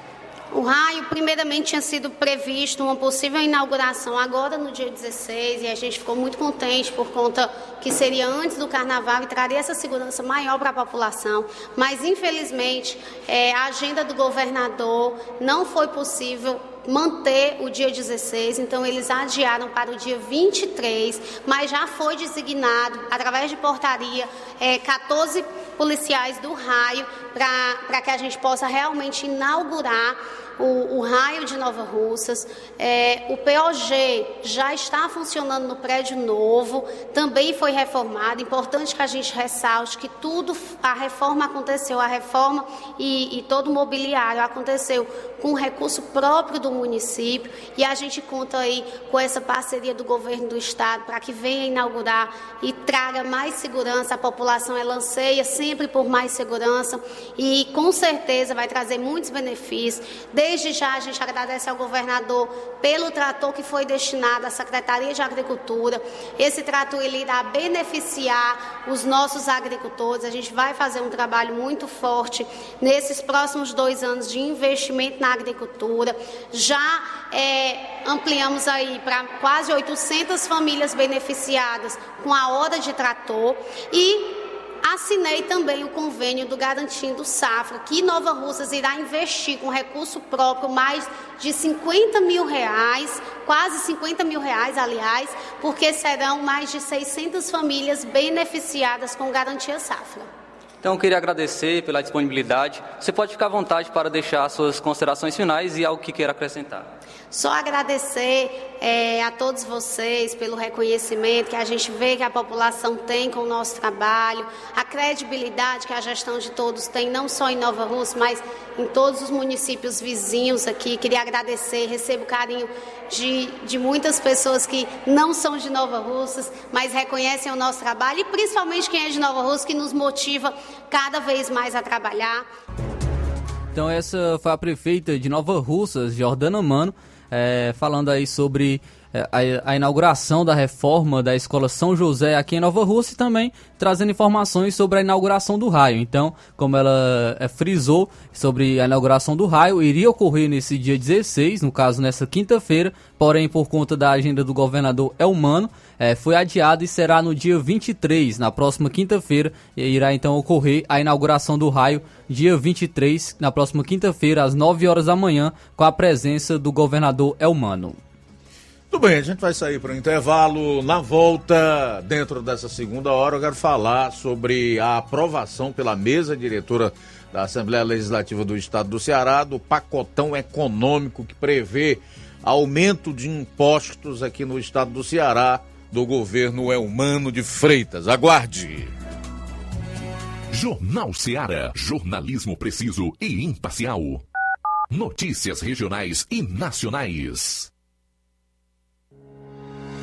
O raio, primeiramente, tinha sido previsto uma possível inauguração agora no dia 16 e a gente ficou muito contente por conta que seria antes do carnaval e traria essa segurança maior para a população. Mas, infelizmente, é, a agenda do governador não foi possível manter o dia 16, então eles adiaram para o dia 23, mas já foi designado, através de portaria, é, 14 policiais do raio para que a gente possa realmente inaugurar o, o raio de Nova Russas. É, o POG já está funcionando no prédio novo, também foi reformado. Importante que a gente ressalte que tudo, a reforma aconteceu, a reforma e, e todo o mobiliário aconteceu com recurso próprio do município e a gente conta aí com essa parceria do governo do estado para que venha inaugurar e traga mais segurança. A população ela anseia sempre por mais segurança e com certeza vai trazer muitos benefícios. Desde já a gente agradece ao governador pelo trator que foi destinado à Secretaria de Agricultura. Esse trator ele irá beneficiar os nossos agricultores. A gente vai fazer um trabalho muito forte nesses próximos dois anos de investimento na agricultura. Já é, ampliamos aí para quase 800 famílias beneficiadas com a hora de trator e Assinei também o convênio do Garantindo Safra, que Nova Russas irá investir com recurso próprio mais de 50 mil reais, quase 50 mil reais, aliás, porque serão mais de 600 famílias beneficiadas com Garantia Safra. Então, eu queria agradecer pela disponibilidade. Você pode ficar à vontade para deixar suas considerações finais e algo que queira acrescentar. Só agradecer é, a todos vocês pelo reconhecimento que a gente vê que a população tem com o nosso trabalho, a credibilidade que a gestão de todos tem, não só em Nova Rússia, mas em todos os municípios vizinhos aqui. Queria agradecer, recebo carinho de, de muitas pessoas que não são de Nova Russas, mas reconhecem o nosso trabalho e principalmente quem é de Nova Russa, que nos motiva cada vez mais a trabalhar. Então essa foi a prefeita de Nova Russas, Jordana Mano, é, falando aí sobre a, a, inauguração da reforma da Escola São José aqui em Nova Rússia e também trazendo informações sobre a inauguração do raio. Então, como ela é, frisou sobre a inauguração do raio, iria ocorrer nesse dia 16, no caso nessa quinta-feira, porém por conta da agenda do governador Elmano, é, foi adiado e será no dia 23, na próxima quinta-feira, irá então ocorrer a inauguração do raio, dia 23, na próxima quinta-feira, às 9 horas da manhã, com a presença do governador Elmano. Tudo bem, a gente vai sair para o intervalo. Na volta, dentro dessa segunda hora, eu quero falar sobre a aprovação pela mesa diretora da Assembleia Legislativa do Estado do Ceará do pacotão econômico que prevê aumento de impostos aqui no estado do Ceará do governo Elmano de Freitas. Aguarde! Jornal Seara. Jornalismo preciso e imparcial. Notícias regionais e nacionais.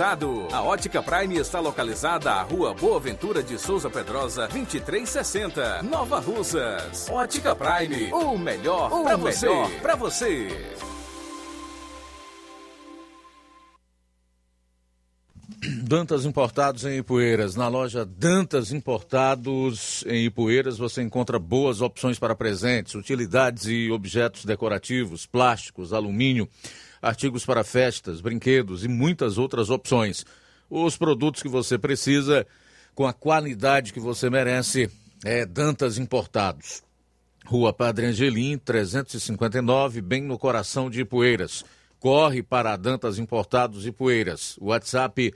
A Ótica Prime está localizada à Rua Boa Ventura de Souza Pedrosa, 2360, Nova Russas. Ótica Prime, o melhor para você. melhor Pra você. Dantas Importados em Ipueiras. Na loja Dantas Importados em Ipueiras você encontra boas opções para presentes, utilidades e objetos decorativos, plásticos, alumínio, artigos para festas, brinquedos e muitas outras opções. Os produtos que você precisa com a qualidade que você merece é Dantas Importados. Rua Padre Angelim, 359, bem no coração de Ipueiras. Corre para Dantas Importados e Poeiras. WhatsApp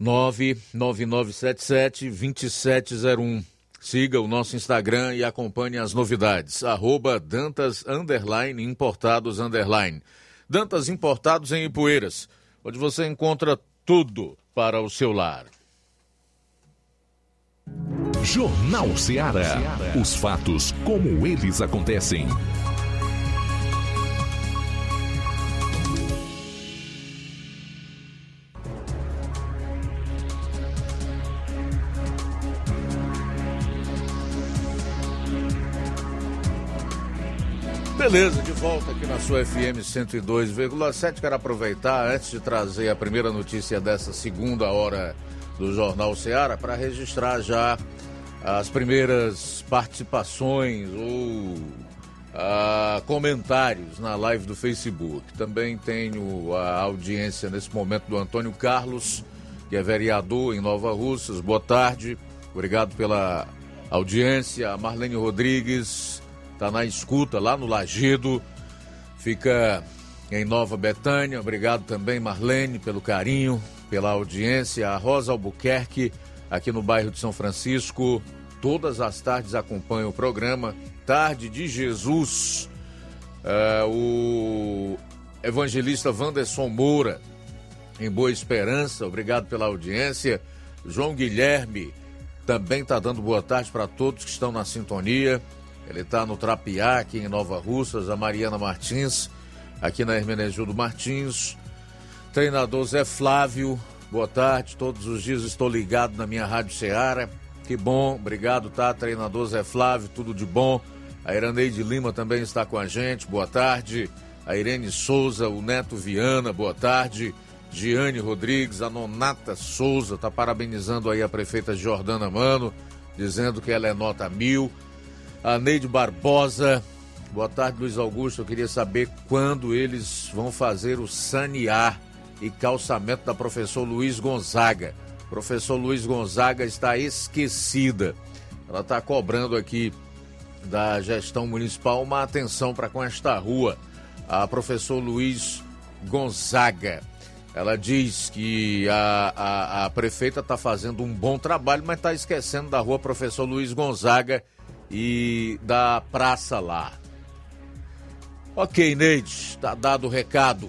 99977-2701. Siga o nosso Instagram e acompanhe as novidades. Arroba Dantas Importados. Dantas Importados em Ipueiras, onde você encontra tudo para o seu lar. Jornal Seara. Os fatos como eles acontecem. Beleza, de volta aqui na sua FM 102,7. Quero aproveitar, antes de trazer a primeira notícia dessa segunda hora do Jornal Seara, para registrar já as primeiras participações ou ah, comentários na live do Facebook. Também tenho a audiência nesse momento do Antônio Carlos, que é vereador em Nova Russas. Boa tarde, obrigado pela audiência. Marlene Rodrigues está na escuta lá no Lagedo, fica em Nova Betânia. Obrigado também, Marlene, pelo carinho, pela audiência. A Rosa Albuquerque, aqui no bairro de São Francisco, todas as tardes acompanha o programa Tarde de Jesus. Uh, o evangelista Wanderson Moura, em Boa Esperança, obrigado pela audiência. João Guilherme também está dando boa tarde para todos que estão na sintonia. Ele está no Trapiá, aqui em Nova Russas, a Mariana Martins, aqui na Hermenegildo Martins. Treinador Zé Flávio, boa tarde. Todos os dias estou ligado na minha Rádio Ceará. Que bom, obrigado, tá? Treinador Zé Flávio, tudo de bom. A Iraneide Lima também está com a gente, boa tarde. A Irene Souza, o Neto Viana, boa tarde. Giane Rodrigues, a Nonata Souza, está parabenizando aí a prefeita Jordana Mano, dizendo que ela é nota mil. A Neide Barbosa, boa tarde, Luiz Augusto. Eu queria saber quando eles vão fazer o sanear e calçamento da professor Luiz Gonzaga. Professor Luiz Gonzaga está esquecida. Ela está cobrando aqui da gestão municipal uma atenção para com esta rua. A professor Luiz Gonzaga. Ela diz que a, a, a prefeita está fazendo um bom trabalho, mas está esquecendo da rua Professor Luiz Gonzaga e da praça lá. Ok, Neide, está dado o recado.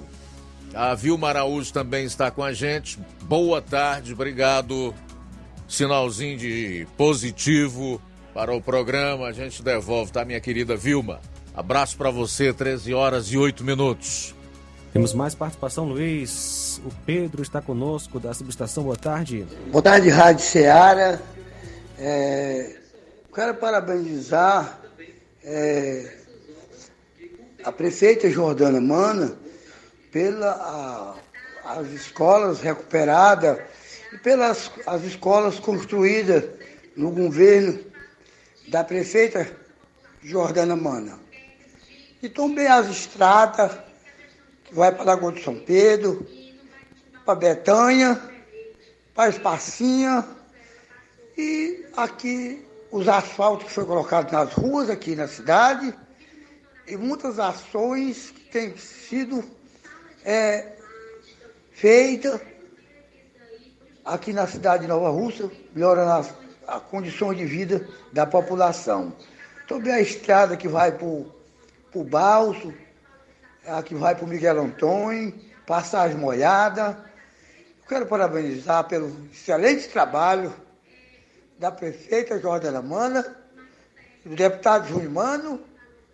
A Vilma Araújo também está com a gente. Boa tarde, obrigado. Sinalzinho de positivo para o programa. A gente devolve, tá, minha querida Vilma? Abraço para você, 13 horas e 8 minutos. Temos mais participação, Luiz. O Pedro está conosco da subestação. Boa tarde. Boa tarde, Rádio Ceará. É, quero parabenizar é, a prefeita Jordana Mana pela a, as escolas recuperadas e pelas as escolas construídas no governo da prefeita Jordana Mana. E também as estradas vai para a Lagoa de São Pedro, para Betanha, para Espacinha e aqui os asfaltos que foram colocados nas ruas aqui na cidade e muitas ações que têm sido é, feitas aqui na cidade de Nova Rússia, melhorando as, a condições de vida da população. Também a estrada que vai para o Balso, a que vai para o Miguel Antônio, Passagem Molhada. Quero parabenizar pelo excelente trabalho da prefeita Jordana Mana, do deputado Júnior Mano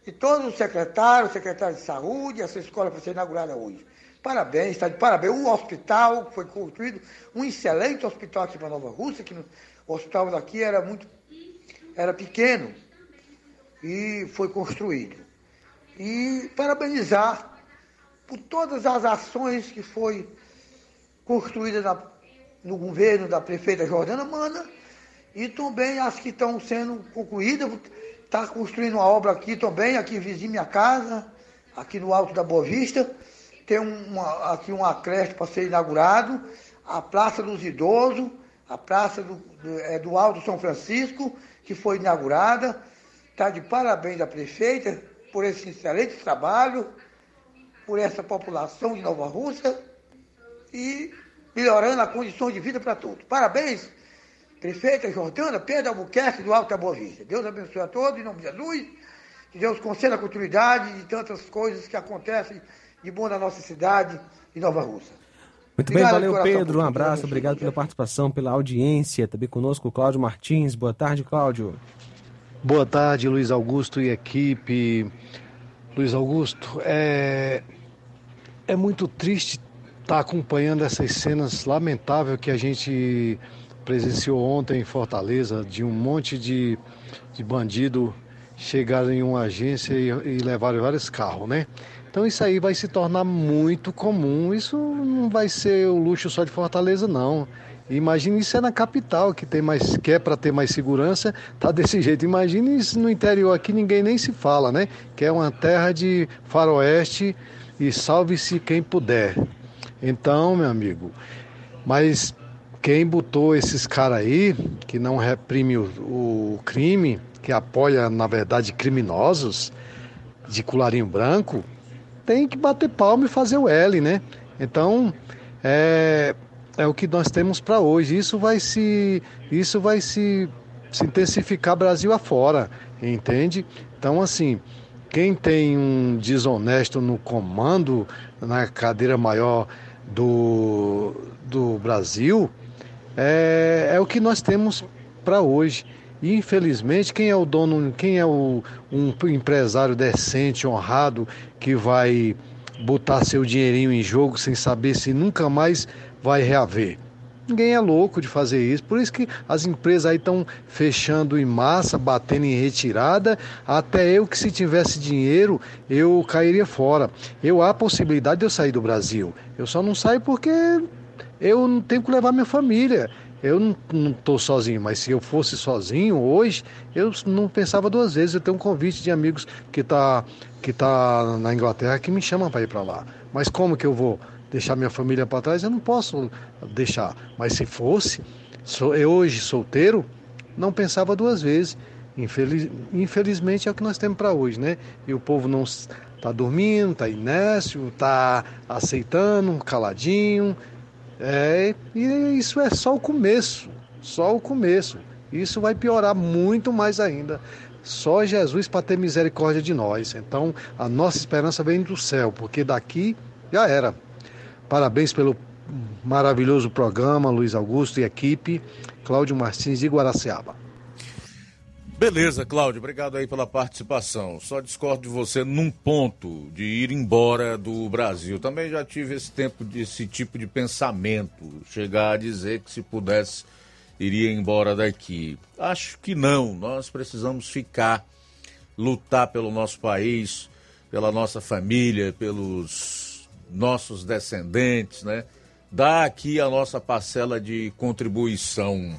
e todos os secretários, secretário de saúde, essa escola vai ser inaugurada hoje. Parabéns, está de parabéns. Um hospital foi construído, um excelente hospital aqui para Nova Rússia, que no, o hospital daqui era muito, era pequeno e foi construído e parabenizar por todas as ações que foi construídas na, no governo da prefeita Jordana Mana e também as que estão sendo concluídas. Está construindo uma obra aqui também, aqui vizinho minha casa, aqui no Alto da Boa Vista. Tem uma, aqui um acréscimo para ser inaugurado, a Praça dos Idosos, a Praça do, do, é, do Alto São Francisco, que foi inaugurada. Está de parabéns à prefeita, por esse excelente trabalho, por essa população de Nova Rússia e melhorando a condição de vida para todos. Parabéns, prefeita Jordana Pedro Albuquerque do Alto Boa Vista. Deus abençoe a todos, em nome de Jesus. Que Deus conceda a continuidade de tantas coisas que acontecem de bom na nossa cidade de Nova Rússia. Muito obrigado, bem, valeu Pedro, um abraço, obrigado pela participação, pela audiência. Também conosco o Cláudio Martins. Boa tarde, Cláudio. Boa tarde, Luiz Augusto e equipe. Luiz Augusto, é, é muito triste estar acompanhando essas cenas lamentáveis que a gente presenciou ontem em Fortaleza, de um monte de, de bandido chegarem em uma agência e, e vários carros, né? Então isso aí vai se tornar muito comum. Isso não vai ser o luxo só de Fortaleza, não. Imagine isso é na capital, que tem mais, quer é para ter mais segurança, tá desse jeito. Imagine isso no interior aqui, ninguém nem se fala, né? Que é uma terra de faroeste e salve-se quem puder. Então, meu amigo, mas quem botou esses caras aí, que não reprime o, o crime, que apoia, na verdade, criminosos de colarinho branco, tem que bater palma e fazer o L, né? Então, é, é o que nós temos para hoje. Isso vai se isso vai se, se intensificar Brasil afora, entende? Então, assim, quem tem um desonesto no comando, na cadeira maior do, do Brasil, é, é o que nós temos para hoje. E, infelizmente, quem é o dono, quem é o, um empresário decente, honrado, que vai botar seu dinheirinho em jogo sem saber se nunca mais vai reaver? Ninguém é louco de fazer isso. Por isso que as empresas aí estão fechando em massa, batendo em retirada. Até eu que se tivesse dinheiro, eu cairia fora. Eu há possibilidade de eu sair do Brasil. Eu só não saio porque eu não tenho que levar minha família. Eu não estou sozinho, mas se eu fosse sozinho hoje, eu não pensava duas vezes. Eu tenho um convite de amigos que está que tá na Inglaterra que me chamam para ir para lá. Mas como que eu vou? deixar minha família para trás, eu não posso deixar. Mas se fosse, sou, eu hoje solteiro, não pensava duas vezes. Infeliz, infelizmente é o que nós temos para hoje, né? E o povo não está dormindo, está inércio, está aceitando, caladinho. É, e isso é só o começo, só o começo. Isso vai piorar muito mais ainda. Só Jesus para ter misericórdia de nós. Então, a nossa esperança vem do céu, porque daqui já era. Parabéns pelo maravilhoso programa, Luiz Augusto e equipe. Cláudio Martins de Guaraciaba. Beleza, Cláudio, obrigado aí pela participação. Só discordo de você num ponto de ir embora do Brasil. Também já tive esse tempo desse tipo de pensamento, chegar a dizer que se pudesse iria embora daqui. Acho que não. Nós precisamos ficar, lutar pelo nosso país, pela nossa família, pelos nossos descendentes, né? Dá aqui a nossa parcela de contribuição,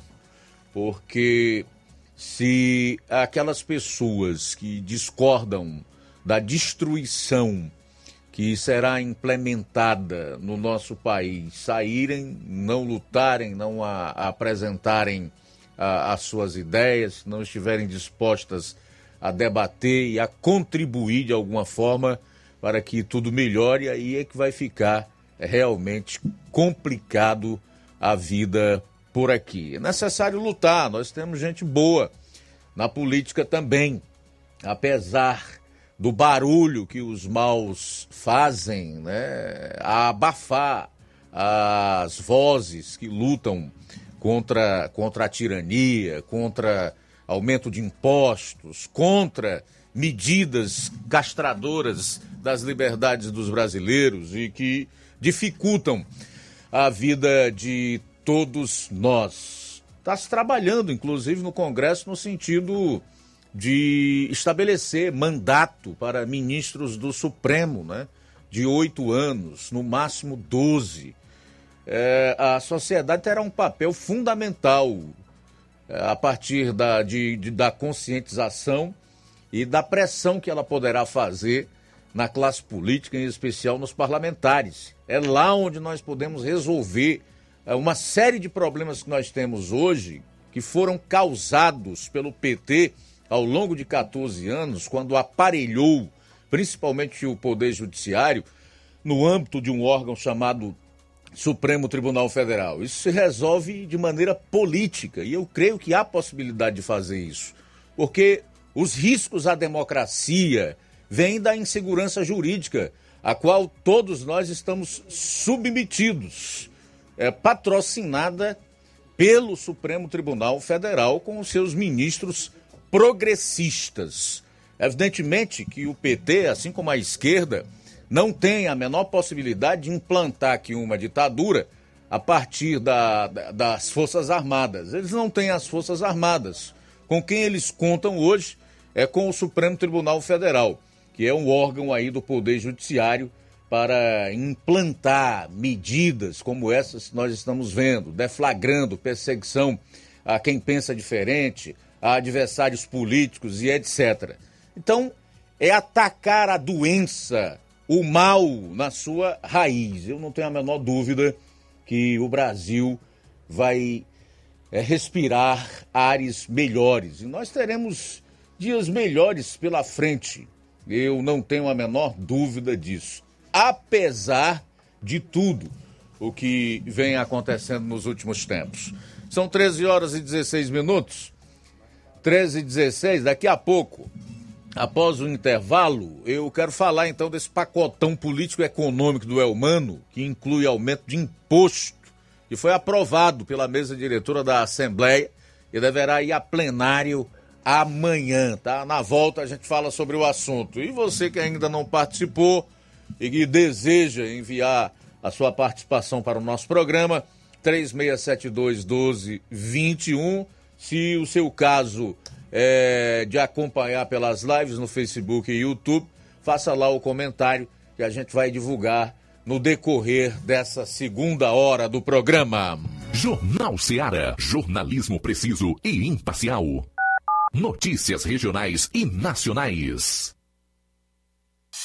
porque se aquelas pessoas que discordam da destruição que será implementada no nosso país saírem, não lutarem, não a, a apresentarem a, as suas ideias, não estiverem dispostas a debater e a contribuir de alguma forma, para que tudo melhore, aí é que vai ficar realmente complicado a vida por aqui. É necessário lutar, nós temos gente boa na política também, apesar do barulho que os maus fazem, né, a abafar as vozes que lutam contra, contra a tirania, contra aumento de impostos, contra medidas castradoras das liberdades dos brasileiros e que dificultam a vida de todos nós. Está se trabalhando, inclusive, no Congresso no sentido de estabelecer mandato para ministros do Supremo, né? De oito anos, no máximo doze. É, a sociedade terá um papel fundamental é, a partir da, de, de, da conscientização e da pressão que ela poderá fazer na classe política, em especial nos parlamentares. É lá onde nós podemos resolver uma série de problemas que nós temos hoje, que foram causados pelo PT ao longo de 14 anos, quando aparelhou principalmente o Poder Judiciário no âmbito de um órgão chamado Supremo Tribunal Federal. Isso se resolve de maneira política e eu creio que há possibilidade de fazer isso, porque os riscos à democracia vêm da insegurança jurídica, a qual todos nós estamos submetidos, é, patrocinada pelo Supremo Tribunal Federal com os seus ministros progressistas. Evidentemente que o PT, assim como a esquerda, não tem a menor possibilidade de implantar aqui uma ditadura a partir da, da, das Forças Armadas. Eles não têm as Forças Armadas. Com quem eles contam hoje é com o Supremo Tribunal Federal, que é um órgão aí do Poder Judiciário para implantar medidas como essas que nós estamos vendo, deflagrando perseguição a quem pensa diferente, a adversários políticos e etc. Então, é atacar a doença, o mal na sua raiz. Eu não tenho a menor dúvida que o Brasil vai é, respirar ares melhores. E nós teremos dias melhores pela frente. Eu não tenho a menor dúvida disso. Apesar de tudo o que vem acontecendo nos últimos tempos. São 13 horas e 16 minutos. 13 e 16, daqui a pouco, após o intervalo, eu quero falar então desse pacotão político-econômico do Elmano, que inclui aumento de imposto, que foi aprovado pela mesa diretora da Assembleia e deverá ir a plenário amanhã, tá? Na volta a gente fala sobre o assunto. E você que ainda não participou e que deseja enviar a sua participação para o nosso programa, 3672 1221. Se o seu caso é de acompanhar pelas lives no Facebook e YouTube, faça lá o comentário que a gente vai divulgar no decorrer dessa segunda hora do programa. Jornal Seara. Jornalismo preciso e imparcial. Notícias regionais e nacionais.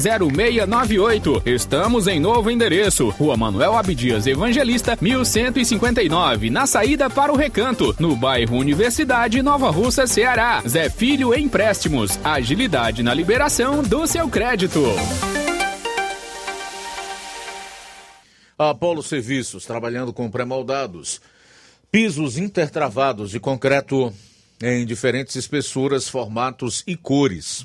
981330698. Estamos em novo endereço. Rua Manuel Abdias Evangelista, 1159, na saída para o Recanto, no bairro Universidade Nova Russa, Ceará. Zé Filho Empréstimos. Agilidade na liberação do seu crédito. Apolo Serviços, trabalhando com pré-moldados. Pisos intertravados de concreto em diferentes espessuras, formatos e cores.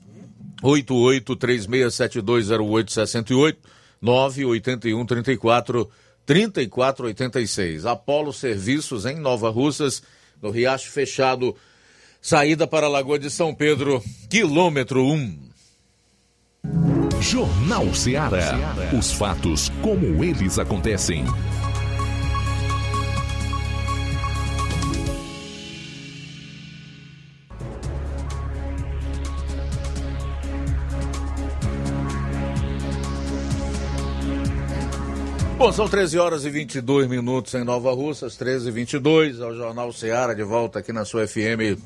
8836720868 981 34 3486. Apolo Serviços em Nova Russas, no Riacho Fechado, saída para a Lagoa de São Pedro, quilômetro 1. Jornal Ceará. Os fatos como eles acontecem. Bom, são 13 horas e 22 minutos em Nova Russas, 13 e 22 ao Jornal Ceará, de volta aqui na sua FM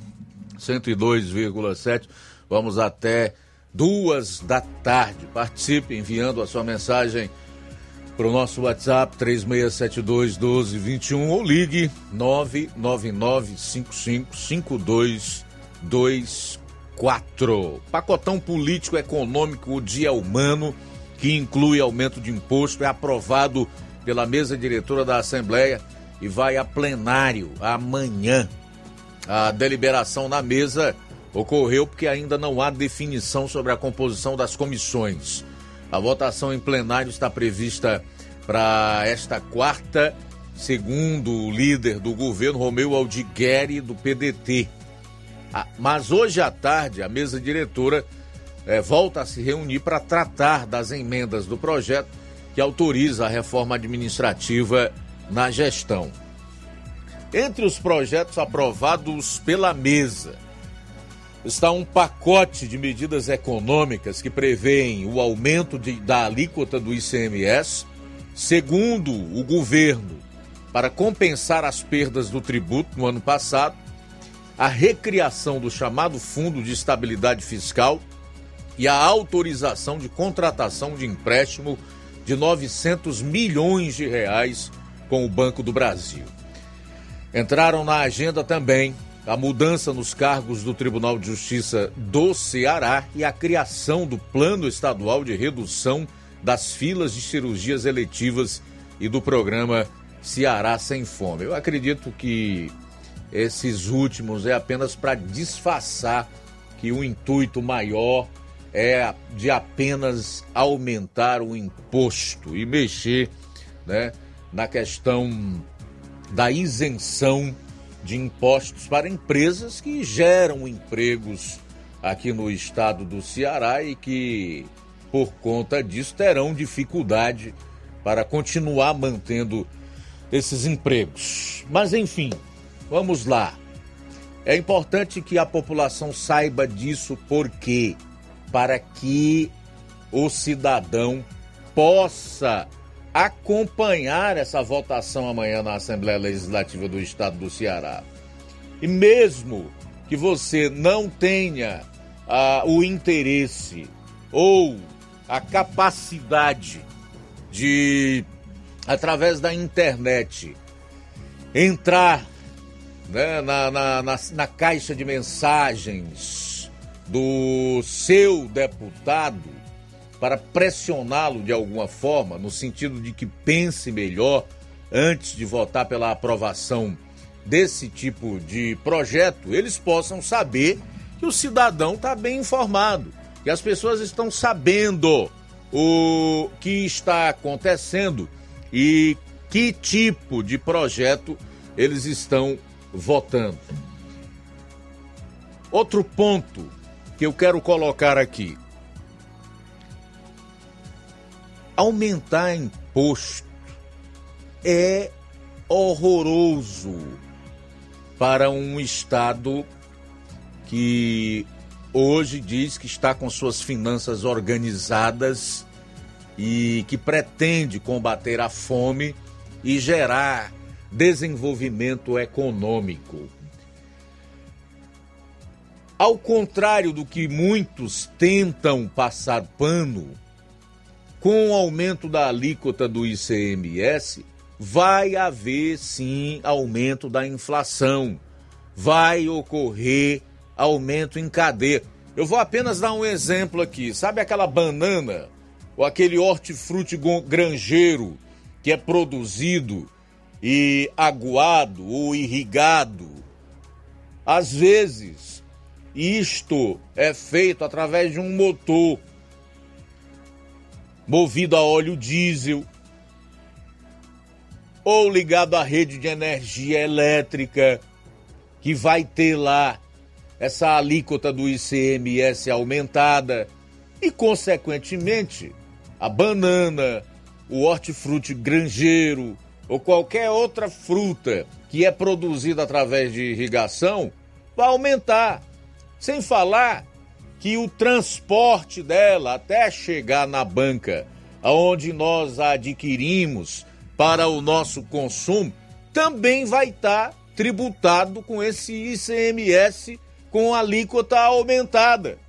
102,7. Vamos até duas da tarde. Participe enviando a sua mensagem para o nosso WhatsApp 3672 1221 ou ligue 999555224. Pacotão político econômico o dia humano que inclui aumento de imposto, é aprovado pela mesa diretora da Assembleia e vai a plenário amanhã. A deliberação na mesa ocorreu porque ainda não há definição sobre a composição das comissões. A votação em plenário está prevista para esta quarta, segundo o líder do governo, Romeu Aldigueri, do PDT. Ah, mas hoje à tarde, a mesa diretora eh, volta a se reunir para tratar das emendas do projeto que autoriza a reforma administrativa na gestão. Entre os projetos aprovados pela mesa está um pacote de medidas econômicas que prevêem o aumento de, da alíquota do ICMS, segundo o governo, para compensar as perdas do tributo no ano passado, a recriação do chamado Fundo de Estabilidade Fiscal e a autorização de contratação de empréstimo de 900 milhões de reais com o Banco do Brasil. Entraram na agenda também a mudança nos cargos do Tribunal de Justiça do Ceará e a criação do Plano Estadual de Redução das Filas de Cirurgias Eletivas e do programa Ceará Sem Fome. Eu acredito que esses últimos é apenas para disfarçar que o intuito maior é de apenas aumentar o imposto e mexer né, na questão da isenção de impostos para empresas que geram empregos aqui no estado do Ceará e que, por conta disso, terão dificuldade para continuar mantendo esses empregos. Mas, enfim, vamos lá. É importante que a população saiba disso porque para que o cidadão possa acompanhar essa votação amanhã na Assembleia Legislativa do Estado do Ceará. E mesmo que você não tenha ah, o interesse ou a capacidade de, através da internet, entrar né, na, na, na, na caixa de mensagens do seu deputado para pressioná-lo de alguma forma, no sentido de que pense melhor antes de votar pela aprovação desse tipo de projeto, eles possam saber que o cidadão está bem informado, que as pessoas estão sabendo o que está acontecendo e que tipo de projeto eles estão votando. outro ponto que eu quero colocar aqui. Aumentar imposto é horroroso para um Estado que hoje diz que está com suas finanças organizadas e que pretende combater a fome e gerar desenvolvimento econômico. Ao contrário do que muitos tentam passar pano, com o aumento da alíquota do ICMS, vai haver sim aumento da inflação. Vai ocorrer aumento em cadeia. Eu vou apenas dar um exemplo aqui. Sabe aquela banana ou aquele hortifruti granjeiro que é produzido e aguado ou irrigado? Às vezes isto é feito através de um motor movido a óleo diesel ou ligado à rede de energia elétrica, que vai ter lá essa alíquota do ICMS aumentada e, consequentemente, a banana, o hortifruti granjeiro ou qualquer outra fruta que é produzida através de irrigação vai aumentar. Sem falar que o transporte dela até chegar na banca, onde nós a adquirimos para o nosso consumo, também vai estar tá tributado com esse ICMS com alíquota aumentada.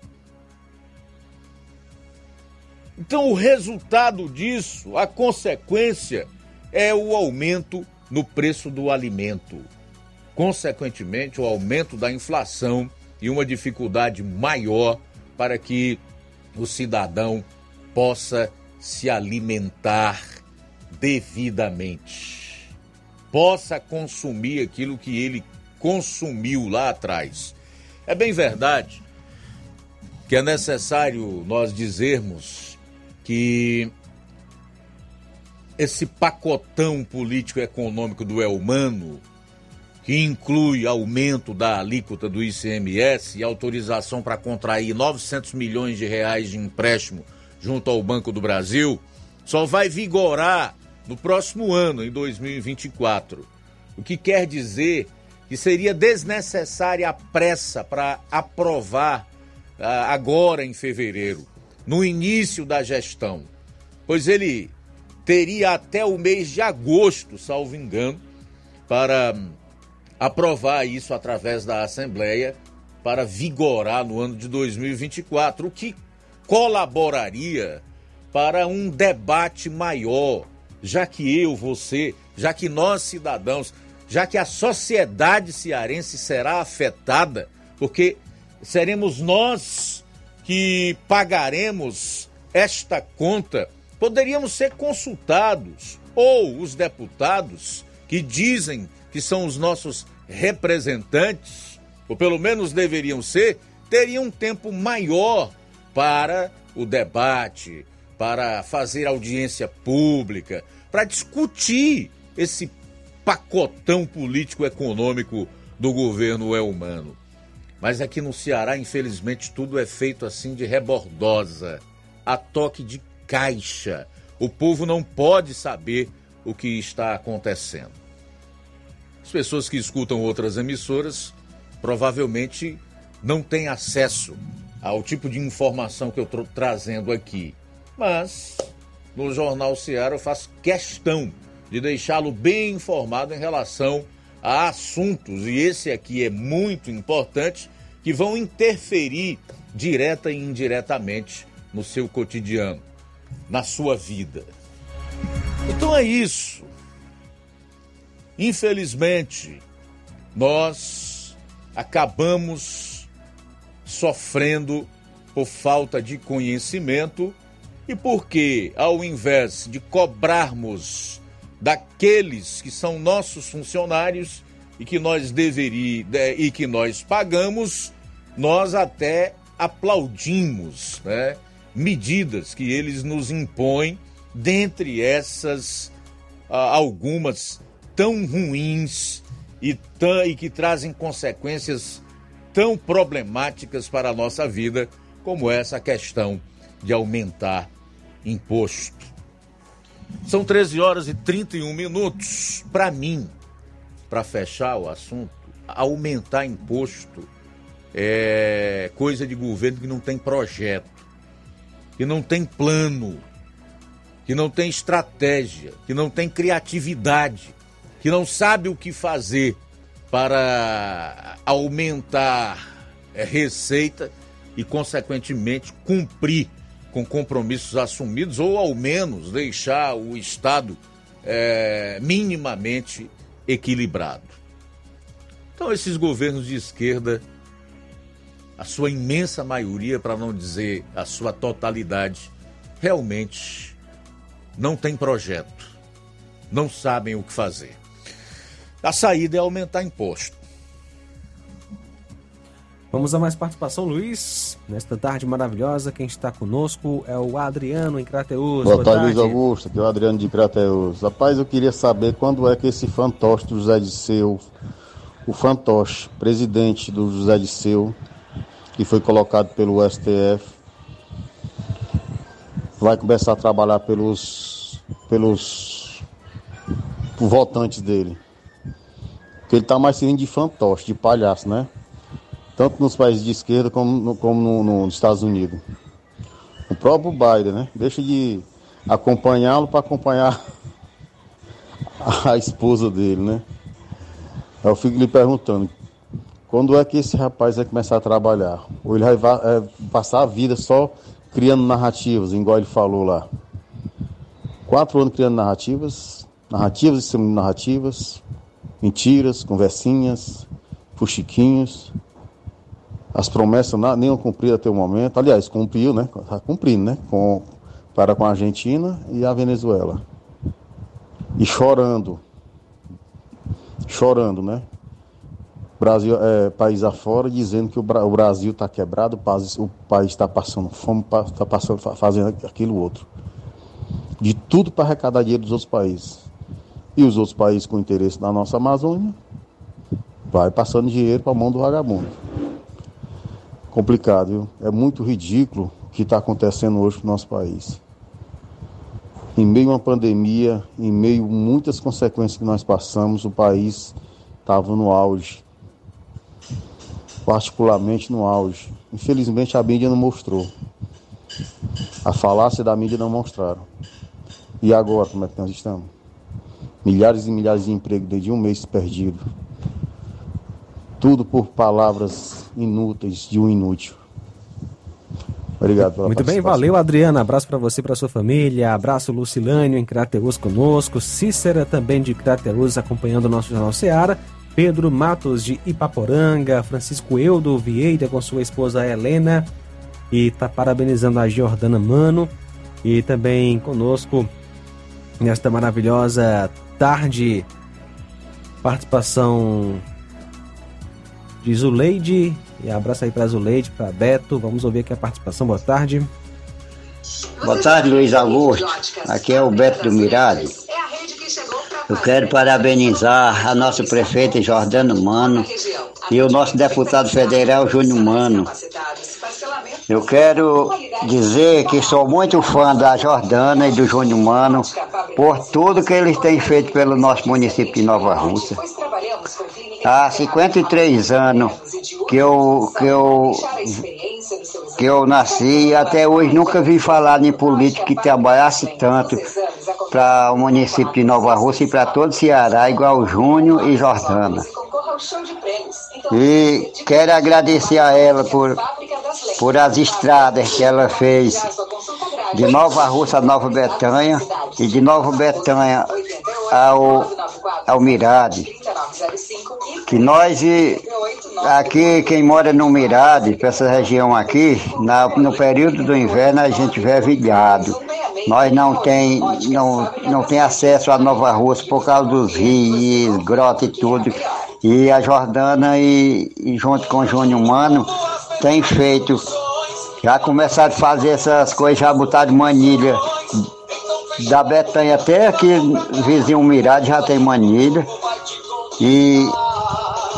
Então, o resultado disso, a consequência, é o aumento no preço do alimento. Consequentemente, o aumento da inflação e uma dificuldade maior para que o cidadão possa se alimentar devidamente, possa consumir aquilo que ele consumiu lá atrás. É bem verdade que é necessário nós dizermos que esse pacotão político-econômico do Elmano que inclui aumento da alíquota do ICMS e autorização para contrair 900 milhões de reais de empréstimo junto ao Banco do Brasil, só vai vigorar no próximo ano, em 2024. O que quer dizer que seria desnecessária a pressa para aprovar ah, agora em fevereiro, no início da gestão, pois ele teria até o mês de agosto, salvo engano, para aprovar isso através da Assembleia para vigorar no ano de 2024, o que colaboraria para um debate maior, já que eu, você, já que nós cidadãos, já que a sociedade cearense será afetada, porque seremos nós que pagaremos esta conta, poderíamos ser consultados, ou os deputados que dizem que são os nossos representantes, ou pelo menos deveriam ser, teriam um tempo maior para o debate, para fazer audiência pública, para discutir esse pacotão político-econômico do governo é humano. Mas aqui no Ceará, infelizmente, tudo é feito assim de rebordosa, a toque de caixa. O povo não pode saber o que está acontecendo. As pessoas que escutam outras emissoras provavelmente não têm acesso ao tipo de informação que eu estou trazendo aqui. Mas no Jornal Ceará eu faço questão de deixá-lo bem informado em relação a assuntos, e esse aqui é muito importante, que vão interferir direta e indiretamente no seu cotidiano, na sua vida. Então é isso. Infelizmente, nós acabamos sofrendo por falta de conhecimento e porque, ao invés de cobrarmos daqueles que são nossos funcionários e que nós deveríamos e que nós pagamos, nós até aplaudimos, né? Medidas que eles nos impõem, dentre essas ah, algumas tão ruins e, e que trazem consequências tão problemáticas para a nossa vida, como essa questão de aumentar imposto. São 13 horas e 31 minutos. Para mim, para fechar o assunto, aumentar imposto é coisa de governo que não tem projeto, que não tem plano, que não tem estratégia, que não tem criatividade, que não sabe o que fazer para aumentar é, receita e, consequentemente, cumprir com compromissos assumidos ou, ao menos, deixar o Estado é, minimamente equilibrado. Então, esses governos de esquerda, a sua imensa maioria, para não dizer a sua totalidade, realmente não tem projeto, não sabem o que fazer. A saída é aumentar imposto. Vamos a mais participação, Luiz. Nesta tarde maravilhosa, quem está conosco é o Adriano em Crateus. Boa, Boa tarde, Luiz Augusto. Aqui é o Adriano de Crateus. Rapaz, eu queria saber quando é que esse fantoche do José Disseu, o fantoche, presidente do José Disseu, que foi colocado pelo STF, vai começar a trabalhar pelos, pelos votantes dele. Porque ele está mais servindo de fantoche, de palhaço, né? tanto nos países de esquerda como, no, como no, no, nos Estados Unidos. O próprio Biden, né? Deixa de acompanhá-lo para acompanhar *laughs* a esposa dele, né? Eu fico lhe perguntando, quando é que esse rapaz vai começar a trabalhar? Ou ele vai é, passar a vida só criando narrativas, igual ele falou lá? Quatro anos criando narrativas, narrativas e narrativas, mentiras, conversinhas, fuxiquinhos. As promessas nenhum cumpridas até o momento. Aliás, cumpriu, né? Está cumprindo, né? Com, para com a Argentina e a Venezuela. E chorando. Chorando, né? Brasil, é, país afora, dizendo que o, o Brasil está quebrado, o país está passando fome, está passando, fazendo aquilo outro. De tudo para arrecadar dinheiro dos outros países. E os outros países com interesse na nossa Amazônia, vai passando dinheiro para a mão do vagabundo complicado, viu? É muito ridículo o que está acontecendo hoje no nosso país. Em meio a uma pandemia, em meio a muitas consequências que nós passamos, o país estava no auge. Particularmente no auge. Infelizmente a mídia não mostrou. A falácia da mídia não mostraram. E agora, como é que nós estamos? Milhares e milhares de empregos desde um mês perdido. Tudo por palavras inúteis de um inútil. Obrigado pela Muito bem, valeu Adriana. Abraço para você e para sua família. Abraço Lucilânio em Crateus conosco. Cícera também de Crateus acompanhando o nosso Jornal Seara. Pedro Matos de Ipaporanga. Francisco Eudo Vieira com sua esposa Helena. E tá parabenizando a Jordana Mano. E também conosco nesta maravilhosa tarde. Participação de Zuleide. E abraço aí para Zuleide, para Beto. Vamos ouvir aqui a participação. Boa tarde. Boa tarde, Luiz Augusto. Aqui é o Beto do Mirade. Eu quero parabenizar a nossa prefeita Jordano Mano e o nosso deputado federal Júnior Mano. Eu quero dizer que sou muito fã da Jordana e do Júnior Mano por tudo que eles têm feito pelo nosso município de Nova Rússia. Há 53 anos que eu, que eu, que eu nasci e até hoje nunca vi falar em político que trabalhasse tanto para o município de Nova Rússia e para todo o Ceará, igual Júnior e Jordana. E quero agradecer a ela por, por as estradas que ela fez de Nova Rússia a Nova Betânia e de Nova Betânia ao, ao Mirade. Que nós, aqui, quem mora no Mirade, para essa região aqui, na, no período do inverno a gente vê vilhado. Nós não tem, não, não tem acesso à Nova Rússia por causa dos rios, grota e tudo. E a Jordana, e, e junto com o Júnior Mano, tem feito, já começaram a fazer essas coisas, já botaram manilha da Betanha até aqui, vizinho Mirade, já tem manilha. E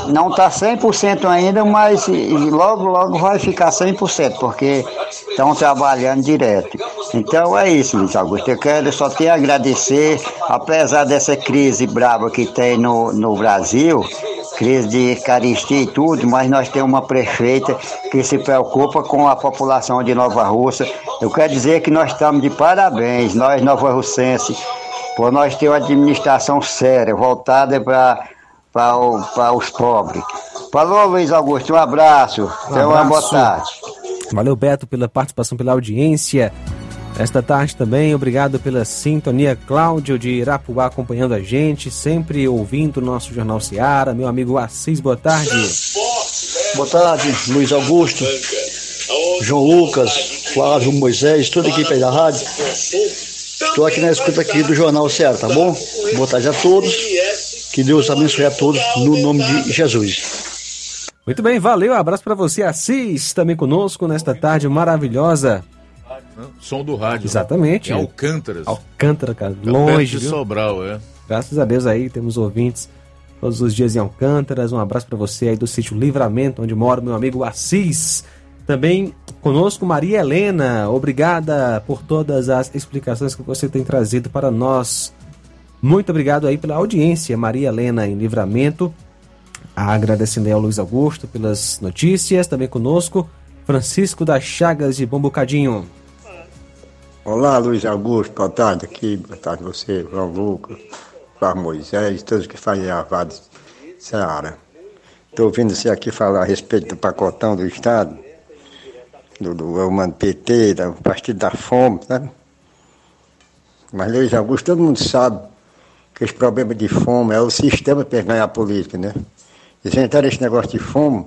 não está 100% ainda, mas logo, logo vai ficar 100%, porque estão trabalhando direto. Então é isso, Luiz Augusto. Eu quero só te agradecer, apesar dessa crise brava que tem no, no Brasil, crise de caristia e tudo, mas nós temos uma prefeita que se preocupa com a população de Nova Rússia. Eu quero dizer que nós estamos de parabéns, nós nova russenses, por nós ter uma administração séria, voltada para os pobres. Falou, Luiz Augusto, um abraço. Um Até uma boa tarde. Valeu, Beto, pela participação, pela audiência. Esta tarde também, obrigado pela sintonia. Cláudio de Irapuá acompanhando a gente, sempre ouvindo o nosso Jornal Seara. Meu amigo Assis, boa tarde. Boa tarde, Luiz Augusto, João Lucas, Flávio Moisés, toda a equipe aí da rádio. Estou aqui na escuta aqui do Jornal Seara, tá bom? Boa tarde a todos. Que Deus abençoe a todos no nome de Jesus. Muito bem, valeu. Abraço para você, Assis, também conosco nesta tarde maravilhosa. Som do rádio. Exatamente. Em Alcântaras. Alcântara, cara. É longe. de? Sobral, é. Graças a Deus aí, temos ouvintes todos os dias em Alcântaras. Um abraço para você aí do sítio Livramento, onde mora meu amigo Assis. Também conosco Maria Helena. Obrigada por todas as explicações que você tem trazido para nós. Muito obrigado aí pela audiência, Maria Helena em Livramento. Agradecendo aí ao Luiz Augusto pelas notícias. Também conosco Francisco das Chagas de Bombocadinho. Olá, Luiz Augusto, boa tarde aqui, boa tarde você, João Lucas, Flávio Moisés, todos que fazem a Vade Seara. Estou ouvindo você aqui falar a respeito do pacotão do Estado, do, do Humano PT, do Partido da Fome, sabe? Mas, Luiz Augusto, todo mundo sabe que os problemas de fome é o sistema para ganhar a política, né? E se entrar nesse negócio de fome,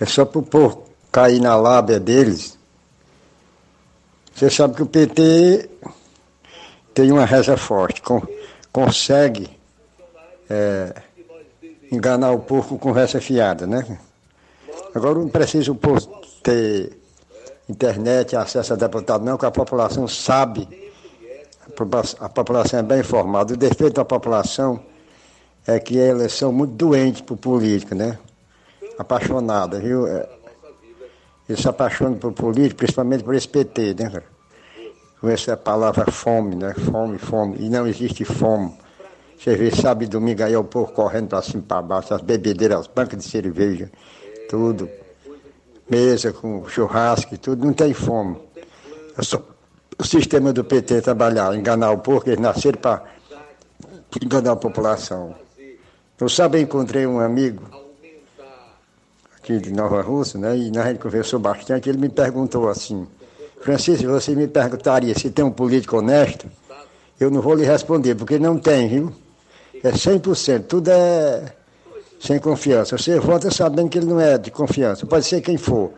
é só para o povo cair na lábia deles você sabe que o PT tem uma reza forte, com, consegue é, enganar o povo com reza fiada, né? Agora não precisa o povo ter internet, acesso a deputado, não, que a população sabe, a população é bem informada. O defeito da população é que elas são muito doentes por política, né? Apaixonada, viu? Eles se apaixonam por político, principalmente por esse PT, né, cara? Com essa palavra fome, né? Fome, fome. E não existe fome. Você vê, sabe, domingo aí é o povo correndo para cima e para baixo, as bebedeiras, as bancas de cerveja, tudo. Mesa com churrasco e tudo, não tem fome. É só o sistema do PT trabalhar, enganar o povo, eles nasceram para enganar a população. Eu sabe, encontrei um amigo aqui de Nova Rússia, né? E a gente conversou bastante. Ele me perguntou assim: Francisco, você me perguntaria se tem um político honesto? Eu não vou lhe responder, porque não tem, viu? É 100%, tudo é sem confiança. Você vota sabendo que ele não é de confiança, pode ser quem for,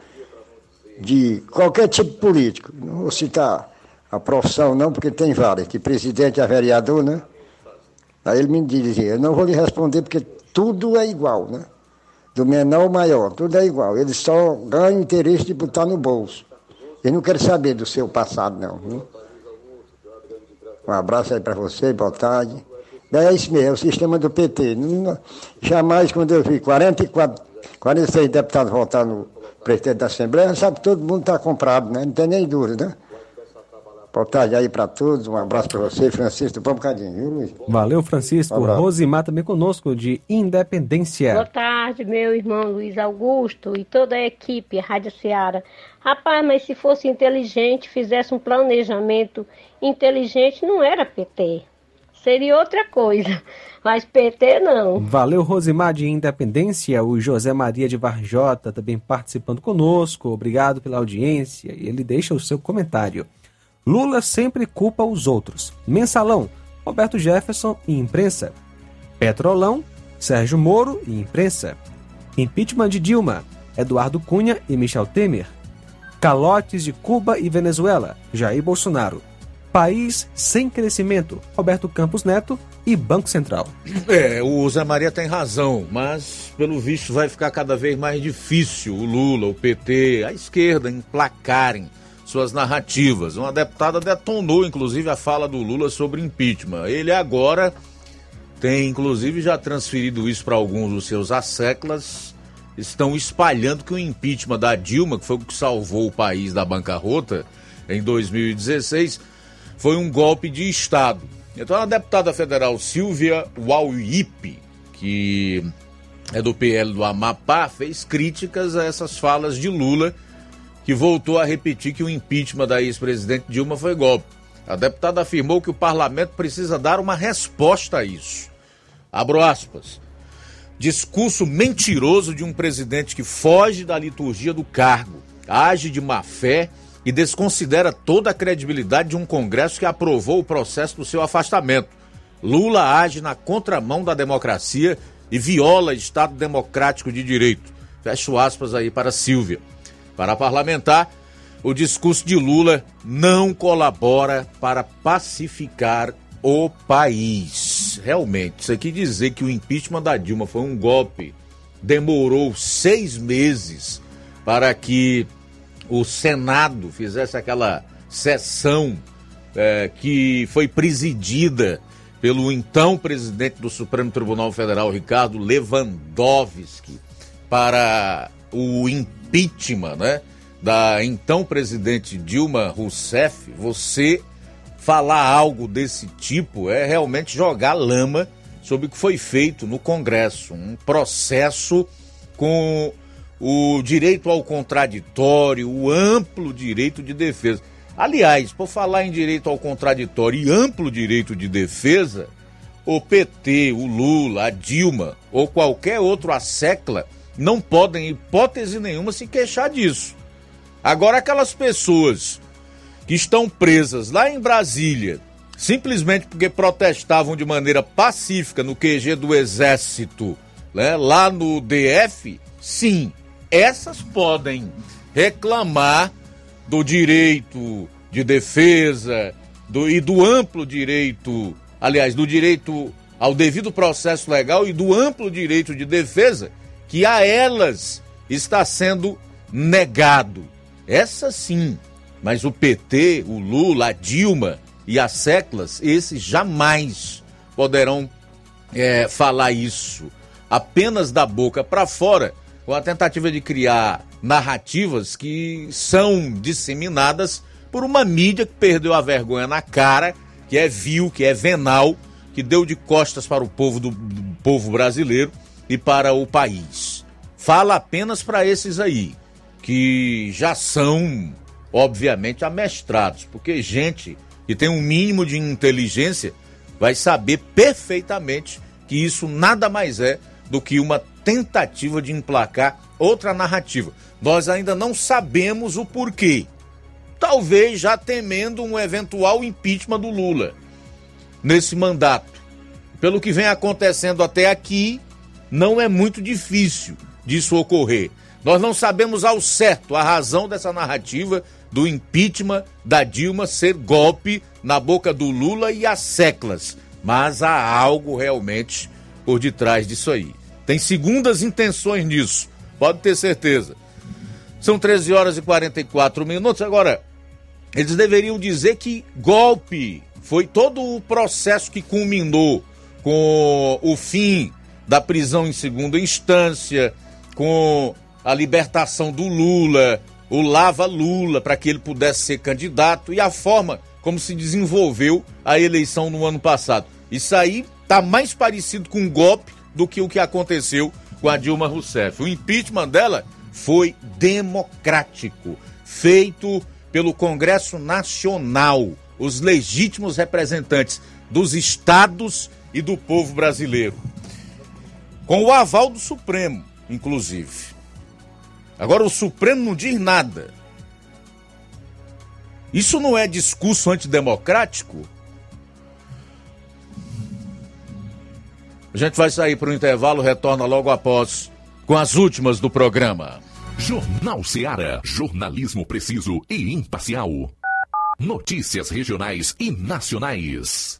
de qualquer tipo político. Não vou citar a profissão, não, porque tem várias, de presidente a vereador, né? Aí ele me dizia: Eu não vou lhe responder, porque tudo é igual, né? Do menor ao maior, tudo é igual. Eles só ganham interesse de botar no bolso. Eles não querem saber do seu passado, não. Viu? Um abraço aí para você, boa tarde. É isso mesmo, é o sistema do PT. Jamais, quando eu vi 44, 46 deputados votar no presidente da Assembleia, sabe que todo mundo está comprado, né? Não tem nem dúvida, né? Boa tarde aí para todos, um abraço para você, Francisco, um bocadinho, viu, Luiz? Valeu, Francisco. Um. Rosimar também conosco de Independência. Boa tarde, meu irmão Luiz Augusto e toda a equipe Rádio Ceará. Rapaz, mas se fosse inteligente, fizesse um planejamento inteligente, não era PT. Seria outra coisa. *laughs* Mas PT não. Valeu, Rosimar de Independência. O José Maria de Varjota também participando conosco. Obrigado pela audiência. E ele deixa o seu comentário. Lula sempre culpa os outros. Mensalão, Roberto Jefferson e imprensa. Petrolão, Sérgio Moro e imprensa. Impeachment de Dilma, Eduardo Cunha e Michel Temer. Calotes de Cuba e Venezuela, Jair Bolsonaro. País sem crescimento, Roberto Campos Neto e Banco Central. É, o Zé Maria tem razão, mas pelo visto vai ficar cada vez mais difícil o Lula, o PT, a esquerda emplacarem suas narrativas. Uma deputada detonou, inclusive, a fala do Lula sobre impeachment. Ele agora tem inclusive já transferido isso para alguns dos seus asseclas, estão espalhando que o impeachment da Dilma, que foi o que salvou o país da bancarrota em 2016, foi um golpe de Estado. Então a deputada federal Silvia Wauipe, que é do PL do Amapá, fez críticas a essas falas de Lula, que voltou a repetir que o impeachment da ex-presidente Dilma foi golpe. A deputada afirmou que o parlamento precisa dar uma resposta a isso. Abro aspas. Discurso mentiroso de um presidente que foge da liturgia do cargo, age de má fé e desconsidera toda a credibilidade de um Congresso que aprovou o processo do seu afastamento. Lula age na contramão da democracia e viola Estado democrático de direito. Fecho aspas aí para Silvia. Para parlamentar, o discurso de Lula não colabora para pacificar o país. Realmente, isso aqui dizer que o impeachment da Dilma foi um golpe, demorou seis meses para que o Senado fizesse aquela sessão é, que foi presidida pelo então presidente do Supremo Tribunal Federal, Ricardo Lewandowski, para o impeachment né, da então presidente Dilma Rousseff, você falar algo desse tipo é realmente jogar lama sobre o que foi feito no Congresso. Um processo com o direito ao contraditório, o amplo direito de defesa. Aliás, por falar em direito ao contraditório e amplo direito de defesa, o PT, o Lula, a Dilma ou qualquer outro assecla não podem, em hipótese nenhuma, se queixar disso. Agora, aquelas pessoas que estão presas lá em Brasília, simplesmente porque protestavam de maneira pacífica no QG do Exército, né, lá no DF, sim, essas podem reclamar do direito de defesa do, e do amplo direito, aliás, do direito ao devido processo legal e do amplo direito de defesa que a elas está sendo negado. Essa sim, mas o PT, o Lula, a Dilma e as seclas, esses jamais poderão é, falar isso apenas da boca para fora com a tentativa de criar narrativas que são disseminadas por uma mídia que perdeu a vergonha na cara, que é vil, que é venal, que deu de costas para o povo do, do povo brasileiro e para o país. Fala apenas para esses aí, que já são, obviamente, amestrados, porque gente que tem um mínimo de inteligência vai saber perfeitamente que isso nada mais é do que uma tentativa de emplacar outra narrativa. Nós ainda não sabemos o porquê. Talvez já temendo um eventual impeachment do Lula nesse mandato. Pelo que vem acontecendo até aqui, não é muito difícil disso ocorrer. Nós não sabemos ao certo a razão dessa narrativa do impeachment da Dilma ser golpe na boca do Lula e as seclas, mas há algo realmente por detrás disso aí. Tem segundas intenções nisso, pode ter certeza. São 13 horas e 44 minutos. Agora, eles deveriam dizer que golpe foi todo o processo que culminou com o fim da prisão em segunda instância, com a libertação do Lula, o lava Lula para que ele pudesse ser candidato e a forma como se desenvolveu a eleição no ano passado. Isso aí tá mais parecido com um golpe do que o que aconteceu com a Dilma Rousseff. O impeachment dela foi democrático, feito pelo Congresso Nacional, os legítimos representantes dos estados e do povo brasileiro. Com o aval do Supremo, inclusive. Agora o Supremo não diz nada. Isso não é discurso antidemocrático? A gente vai sair para o intervalo, retorna logo após com as últimas do programa. Jornal Seara. Jornalismo preciso e imparcial. Notícias regionais e nacionais.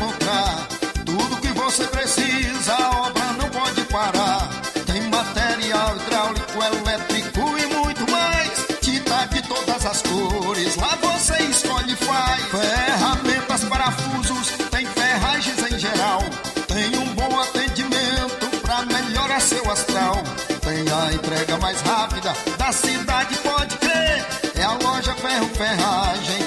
você precisa, a obra não pode parar. Tem material hidráulico, elétrico e muito mais. Tinta de todas as cores, lá você escolhe e faz. Ferramentas, parafusos, tem ferragens em geral. Tem um bom atendimento pra melhorar seu astral. Tem a entrega mais rápida da cidade, pode crer. É a loja Ferro Ferragem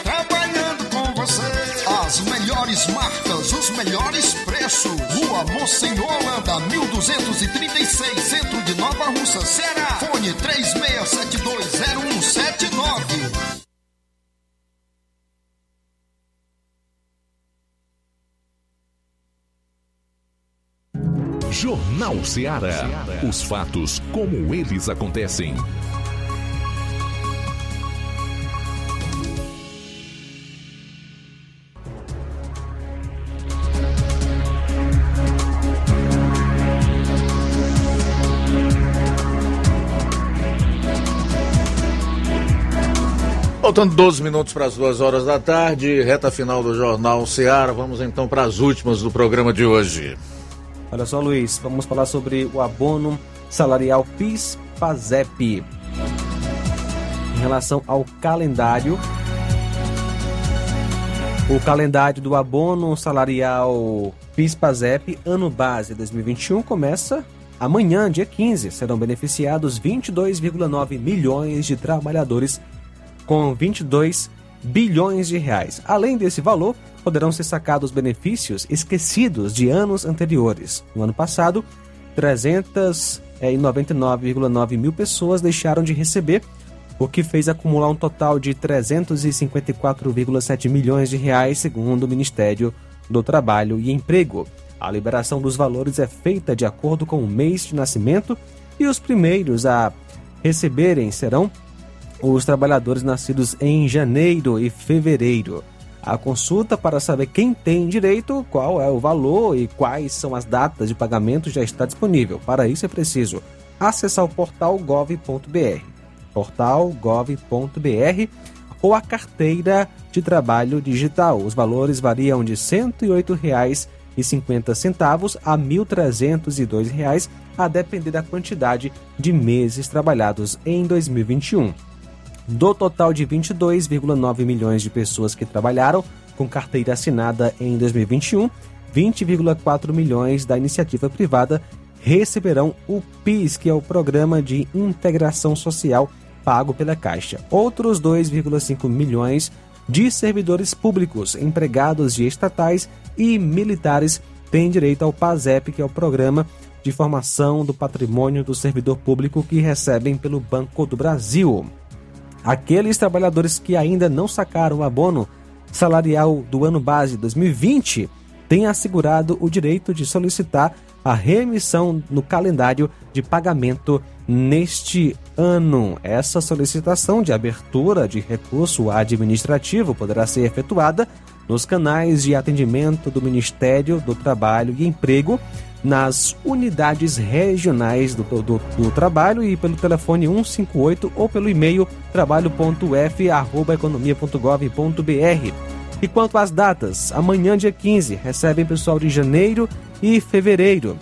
marcas, os melhores preços. Rua Monsenhor Holanda, 1236, centro de Nova Russa, Ceará. Fone 36720179. Jornal Ceará. Os fatos como eles acontecem. Faltando 12 minutos para as duas horas da tarde, reta final do Jornal Ceará. Vamos então para as últimas do programa de hoje. Olha só, Luiz, vamos falar sobre o abono salarial PIS-PASEP. Em relação ao calendário, o calendário do abono salarial PIS-PASEP ano base 2021 começa amanhã, dia 15. Serão beneficiados 22,9 milhões de trabalhadores com 22 bilhões de reais. Além desse valor, poderão ser sacados benefícios esquecidos de anos anteriores. No ano passado, 399,9 mil pessoas deixaram de receber, o que fez acumular um total de 354,7 milhões de reais, segundo o Ministério do Trabalho e Emprego. A liberação dos valores é feita de acordo com o mês de nascimento e os primeiros a receberem serão os trabalhadores nascidos em janeiro e fevereiro. A consulta para saber quem tem direito, qual é o valor e quais são as datas de pagamento já está disponível. Para isso é preciso acessar o portal gov.br, portal.gov.br ou a carteira de trabalho digital. Os valores variam de R$ 108,50 a R$ 1.302, a depender da quantidade de meses trabalhados em 2021. Do total de 22,9 milhões de pessoas que trabalharam com carteira assinada em 2021, 20,4 milhões da iniciativa privada receberão o PIS, que é o Programa de Integração Social pago pela Caixa. Outros 2,5 milhões de servidores públicos, empregados de estatais e militares têm direito ao PASEP, que é o Programa de Formação do Patrimônio do Servidor Público que recebem pelo Banco do Brasil. Aqueles trabalhadores que ainda não sacaram o abono salarial do ano base 2020 têm assegurado o direito de solicitar a remissão no calendário de pagamento neste ano. Essa solicitação de abertura de recurso administrativo poderá ser efetuada nos canais de atendimento do Ministério do Trabalho e Emprego, nas unidades regionais do, do, do trabalho e pelo telefone 158 ou pelo e-mail trabalho.f.economia.gov.br. E quanto às datas, amanhã, dia 15, recebem pessoal de janeiro e fevereiro.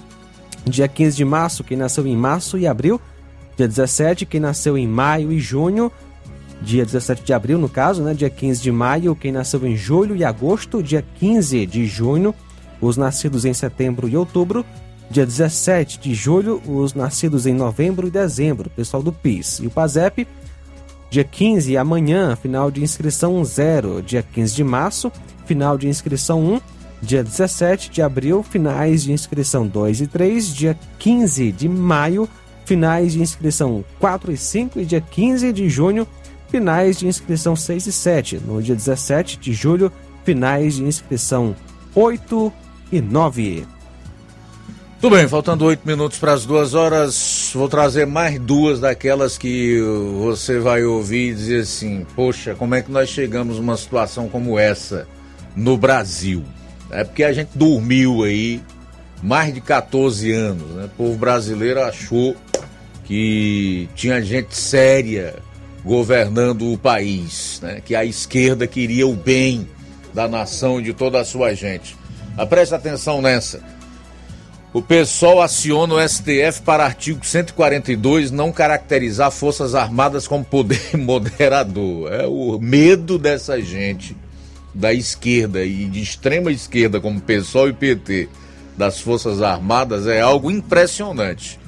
Dia 15 de março, quem nasceu em março e abril. Dia 17, quem nasceu em maio e junho dia 17 de abril, no caso, né? Dia 15 de maio, quem nasceu em julho e agosto, dia 15 de junho, os nascidos em setembro e outubro, dia 17 de julho, os nascidos em novembro e dezembro, pessoal do PIS. E o PASEP, dia 15, amanhã, final de inscrição 0, dia 15 de março, final de inscrição 1, dia 17 de abril, finais de inscrição 2 e 3, dia 15 de maio, finais de inscrição 4 e 5 e dia 15 de junho, finais de inscrição 6 e 7. No dia 17 de julho, finais de inscrição 8 e 9. Tudo bem, faltando oito minutos para as duas horas, vou trazer mais duas daquelas que você vai ouvir e dizer assim: Poxa, como é que nós chegamos numa situação como essa no Brasil? É porque a gente dormiu aí mais de 14 anos, né? O povo brasileiro achou que tinha gente séria governando o país, né? que a esquerda queria o bem da nação e de toda a sua gente. Mas preste atenção nessa. O PSOL aciona o STF para artigo 142 não caracterizar Forças Armadas como poder *laughs* moderador. É o medo dessa gente da esquerda e de extrema esquerda, como PSOL e PT, das Forças Armadas, é algo impressionante.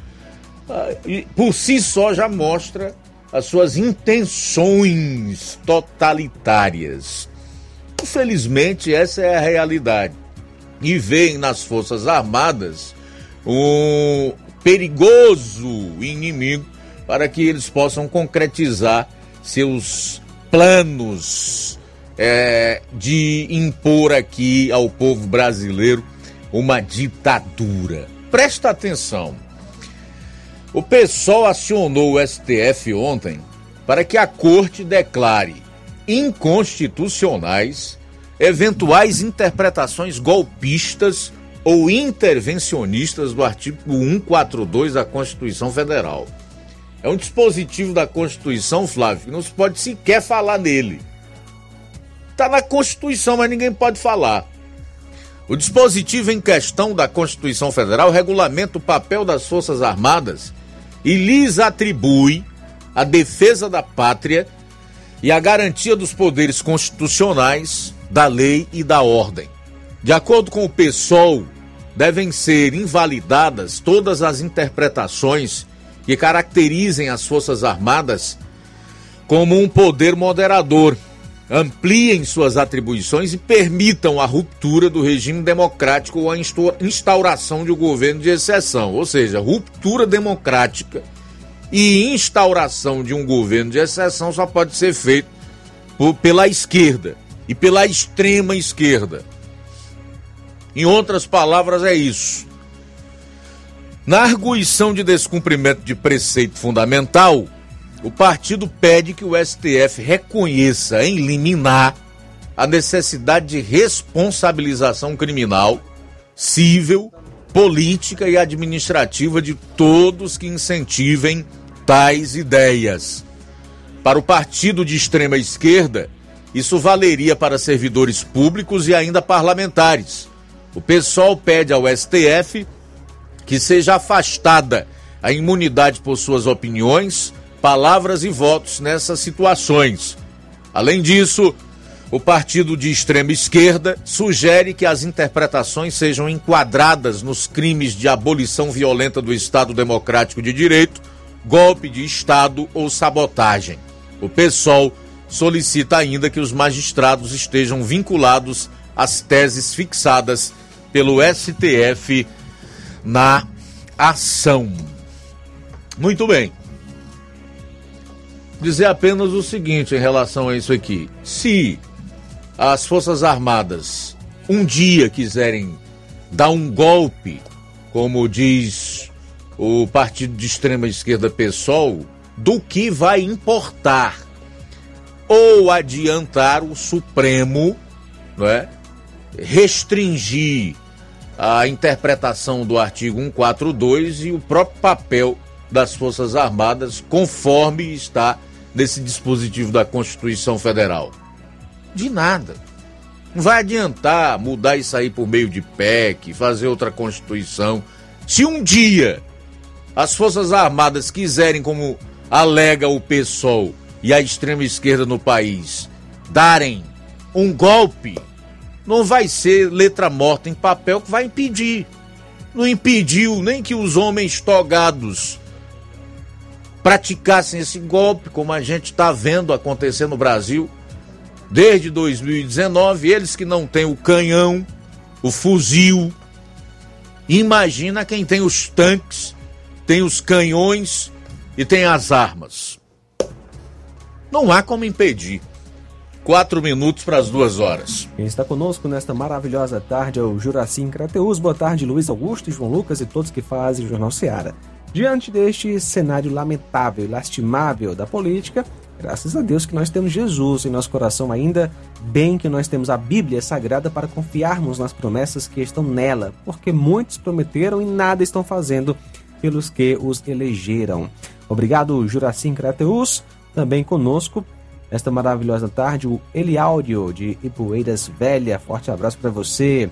Ah, por si só já mostra as suas intenções totalitárias. Infelizmente, essa é a realidade. E veem nas Forças Armadas um perigoso inimigo para que eles possam concretizar seus planos é, de impor aqui ao povo brasileiro uma ditadura. Presta atenção. O PSOL acionou o STF ontem para que a corte declare inconstitucionais eventuais interpretações golpistas ou intervencionistas do artigo 142 da Constituição Federal. É um dispositivo da Constituição, Flávio, que não se pode sequer falar nele. Está na Constituição, mas ninguém pode falar. O dispositivo em questão da Constituição Federal regulamenta o papel das Forças Armadas e lhes atribui a defesa da pátria e a garantia dos poderes constitucionais, da lei e da ordem. De acordo com o PSOL, devem ser invalidadas todas as interpretações que caracterizem as Forças Armadas como um poder moderador, ampliem suas atribuições e permitam a ruptura do regime democrático ou a instauração de um governo de exceção, ou seja, ruptura democrática e instauração de um governo de exceção só pode ser feito pela esquerda e pela extrema esquerda. Em outras palavras, é isso. Na arguição de descumprimento de preceito fundamental, o partido pede que o STF reconheça em liminar a necessidade de responsabilização criminal, civil, política e administrativa de todos que incentivem tais ideias. Para o partido de extrema esquerda, isso valeria para servidores públicos e ainda parlamentares. O PSOL pede ao STF que seja afastada a imunidade por suas opiniões, palavras e votos nessas situações. Além disso, o partido de extrema esquerda sugere que as interpretações sejam enquadradas nos crimes de abolição violenta do Estado Democrático de Direito, golpe de Estado ou sabotagem. O PSOL solicita ainda que os magistrados estejam vinculados às teses fixadas pelo STF na ação. Muito bem dizer apenas o seguinte em relação a isso aqui. Se as Forças Armadas um dia quiserem dar um golpe, como diz o partido de extrema esquerda PSOL do que vai importar ou adiantar o Supremo, não é? restringir a interpretação do artigo 142 e o próprio papel das Forças Armadas, conforme está nesse dispositivo da Constituição Federal. De nada. Não vai adiantar mudar isso aí por meio de PEC, fazer outra Constituição. Se um dia as Forças Armadas quiserem, como alega o PSOL e a extrema esquerda no país, darem um golpe não vai ser letra morta em papel que vai impedir. Não impediu nem que os homens togados praticassem esse golpe, como a gente está vendo acontecer no Brasil desde 2019. Eles que não têm o canhão, o fuzil. Imagina quem tem os tanques, tem os canhões e tem as armas. Não há como impedir. Quatro minutos para as duas horas. Quem está conosco nesta maravilhosa tarde é o Juracim Crateus. Boa tarde, Luiz Augusto, João Lucas e todos que fazem o Jornal Seara. Diante deste cenário lamentável e lastimável da política, graças a Deus que nós temos Jesus em nosso coração ainda, bem que nós temos a Bíblia Sagrada para confiarmos nas promessas que estão nela, porque muitos prometeram e nada estão fazendo pelos que os elegeram. Obrigado, Juracim Crateus. Também conosco esta maravilhosa tarde, o Eliáudio de Ipueiras Velha. Forte abraço para você.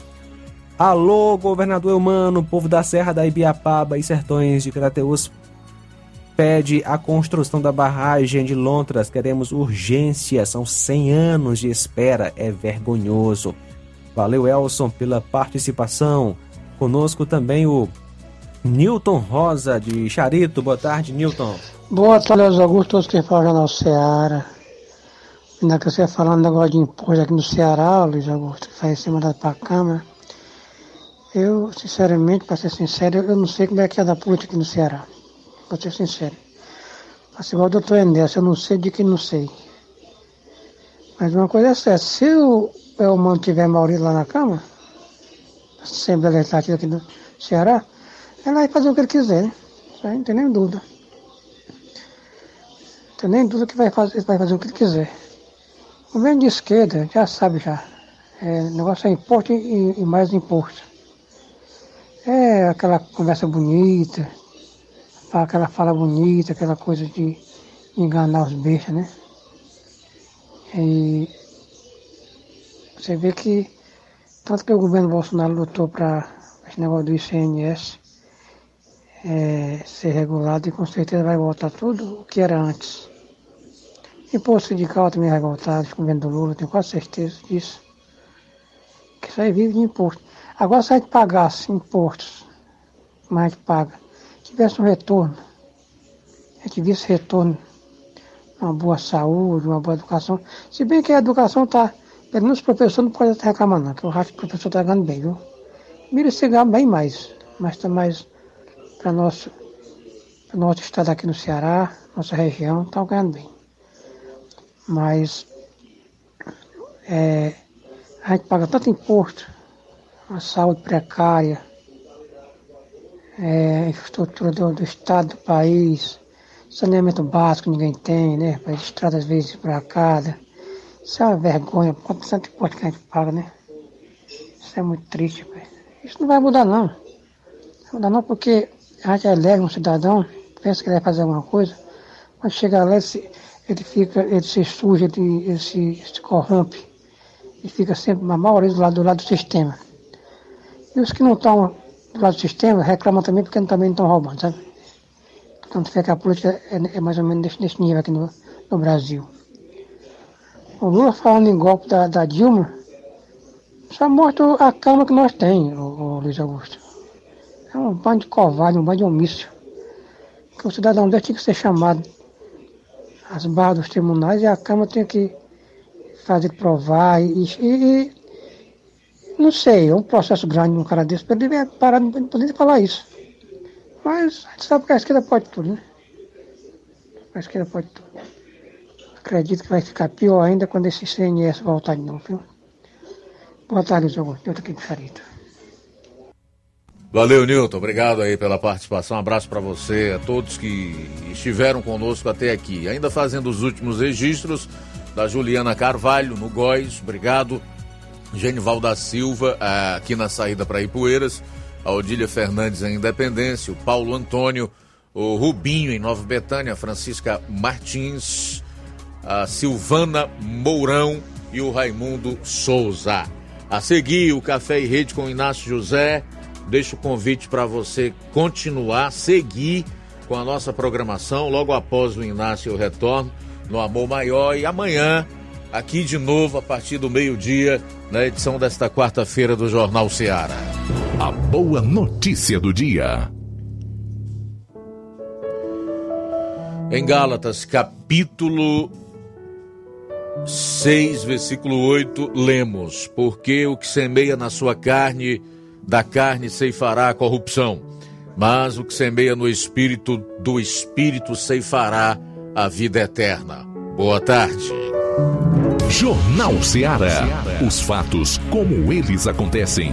Alô, governador humano, povo da Serra da Ibiapaba e Sertões de Crateus pede a construção da barragem de Lontras. Queremos urgência, são 100 anos de espera, é vergonhoso. Valeu, Elson, pela participação. Conosco também o Newton Rosa de Charito. Boa tarde, Newton. Boa tarde, Augusto, todos que falam na Ceará. Ainda que você falando negócio de imposto aqui no Ceará, Luiz Augusto, que vai ser mandado para a Câmara. Eu, sinceramente, para ser sincero, eu não sei como é que é da política aqui no Ceará. Para ser sincero. Assim, igual o doutor Enéas, eu não sei de que não sei. Mas uma coisa é certa, se o Elmano tiver Maurício lá na Câmara, Assembleia Legislativa aqui do Ceará, ele vai fazer o que ele quiser, né? Não tem nem dúvida. Nem dúvida que vai fazer, vai fazer o que ele quiser. O governo de esquerda já sabe já. É, negócio é imposto e, e, mais imposto. É aquela conversa bonita, aquela fala bonita, aquela coisa de enganar os bestas, né? E você vê que tanto que o governo Bolsonaro lutou para esse negócio do ICMS é, ser regulado e com certeza vai voltar tudo o que era antes. Imposto sindical também revoltado com o governo do Lula, tenho quase certeza disso. Que isso aí vive de imposto. Agora, se a gente pagasse impostos, mais a gente paga, tivesse um retorno, a gente visse retorno, uma boa saúde, uma boa educação, se bem que a educação está, pelo menos o professor não pode estar reclamando, não, que eu acho que o professor está ganhando bem, viu? Mira se ganha bem mais, mas está mais para nosso, nosso estado aqui no Ceará, nossa região, está ganhando bem mas é, a gente paga tanto imposto, a saúde precária, é, infraestrutura do, do, estado do país, saneamento básico ninguém tem, né? Para às vezes para casa. Isso é uma vergonha, quanto tanto imposto que a gente paga, né? Isso é muito triste, pai. Isso não vai mudar não. Não mudar não porque a gente elege um cidadão, pensa que ele vai fazer alguma coisa, mas chega lá, se, ele fica, ele se suja, ele, ele se, se corrompe, e fica sempre, a maioria, do lado, do lado do sistema. E os que não estão do lado do sistema reclamam também porque também não estão roubando, sabe? Então, fica que a política é, é, mais ou menos nesse, nível aqui no, no Brasil. O Lula falando em golpe da, da Dilma, só mostra a cama que nós temos, o, o Luiz Augusto. É um bando de covarde, um bando de omício. Que o cidadão desse tinha que ser chamado as barras dos tribunais e a Câmara tem que fazer provar e, e, não sei, é um processo grande num cara desse, ele parar de poder falar isso. Mas a gente sabe que a esquerda pode tudo, né? A esquerda pode tudo. Acredito que vai ficar pior ainda quando esse CNS voltar de novo, viu? Boa tarde, Zé Eu tô aqui de Charito. Valeu, Nilton. Obrigado aí pela participação. Um abraço para você, a todos que estiveram conosco até aqui. Ainda fazendo os últimos registros da Juliana Carvalho, no Góis. Obrigado. Genival da Silva, ah, aqui na saída para Ipueiras. A Odília Fernandes em Independência. O Paulo Antônio. O Rubinho em Nova Betânia. A Francisca Martins. A Silvana Mourão e o Raimundo Souza. A seguir, o Café e Rede com Inácio José. Deixo o convite para você continuar, seguir com a nossa programação. Logo após o Inácio eu retorno no Amor Maior. E amanhã, aqui de novo, a partir do meio-dia, na edição desta quarta-feira do Jornal Seara. A boa notícia do dia. Em Gálatas, capítulo 6, versículo 8, lemos: Porque o que semeia na sua carne, da carne ceifará a corrupção, mas o que semeia no espírito, do espírito ceifará a vida eterna. Boa tarde. Jornal Ceará. Os fatos como eles acontecem.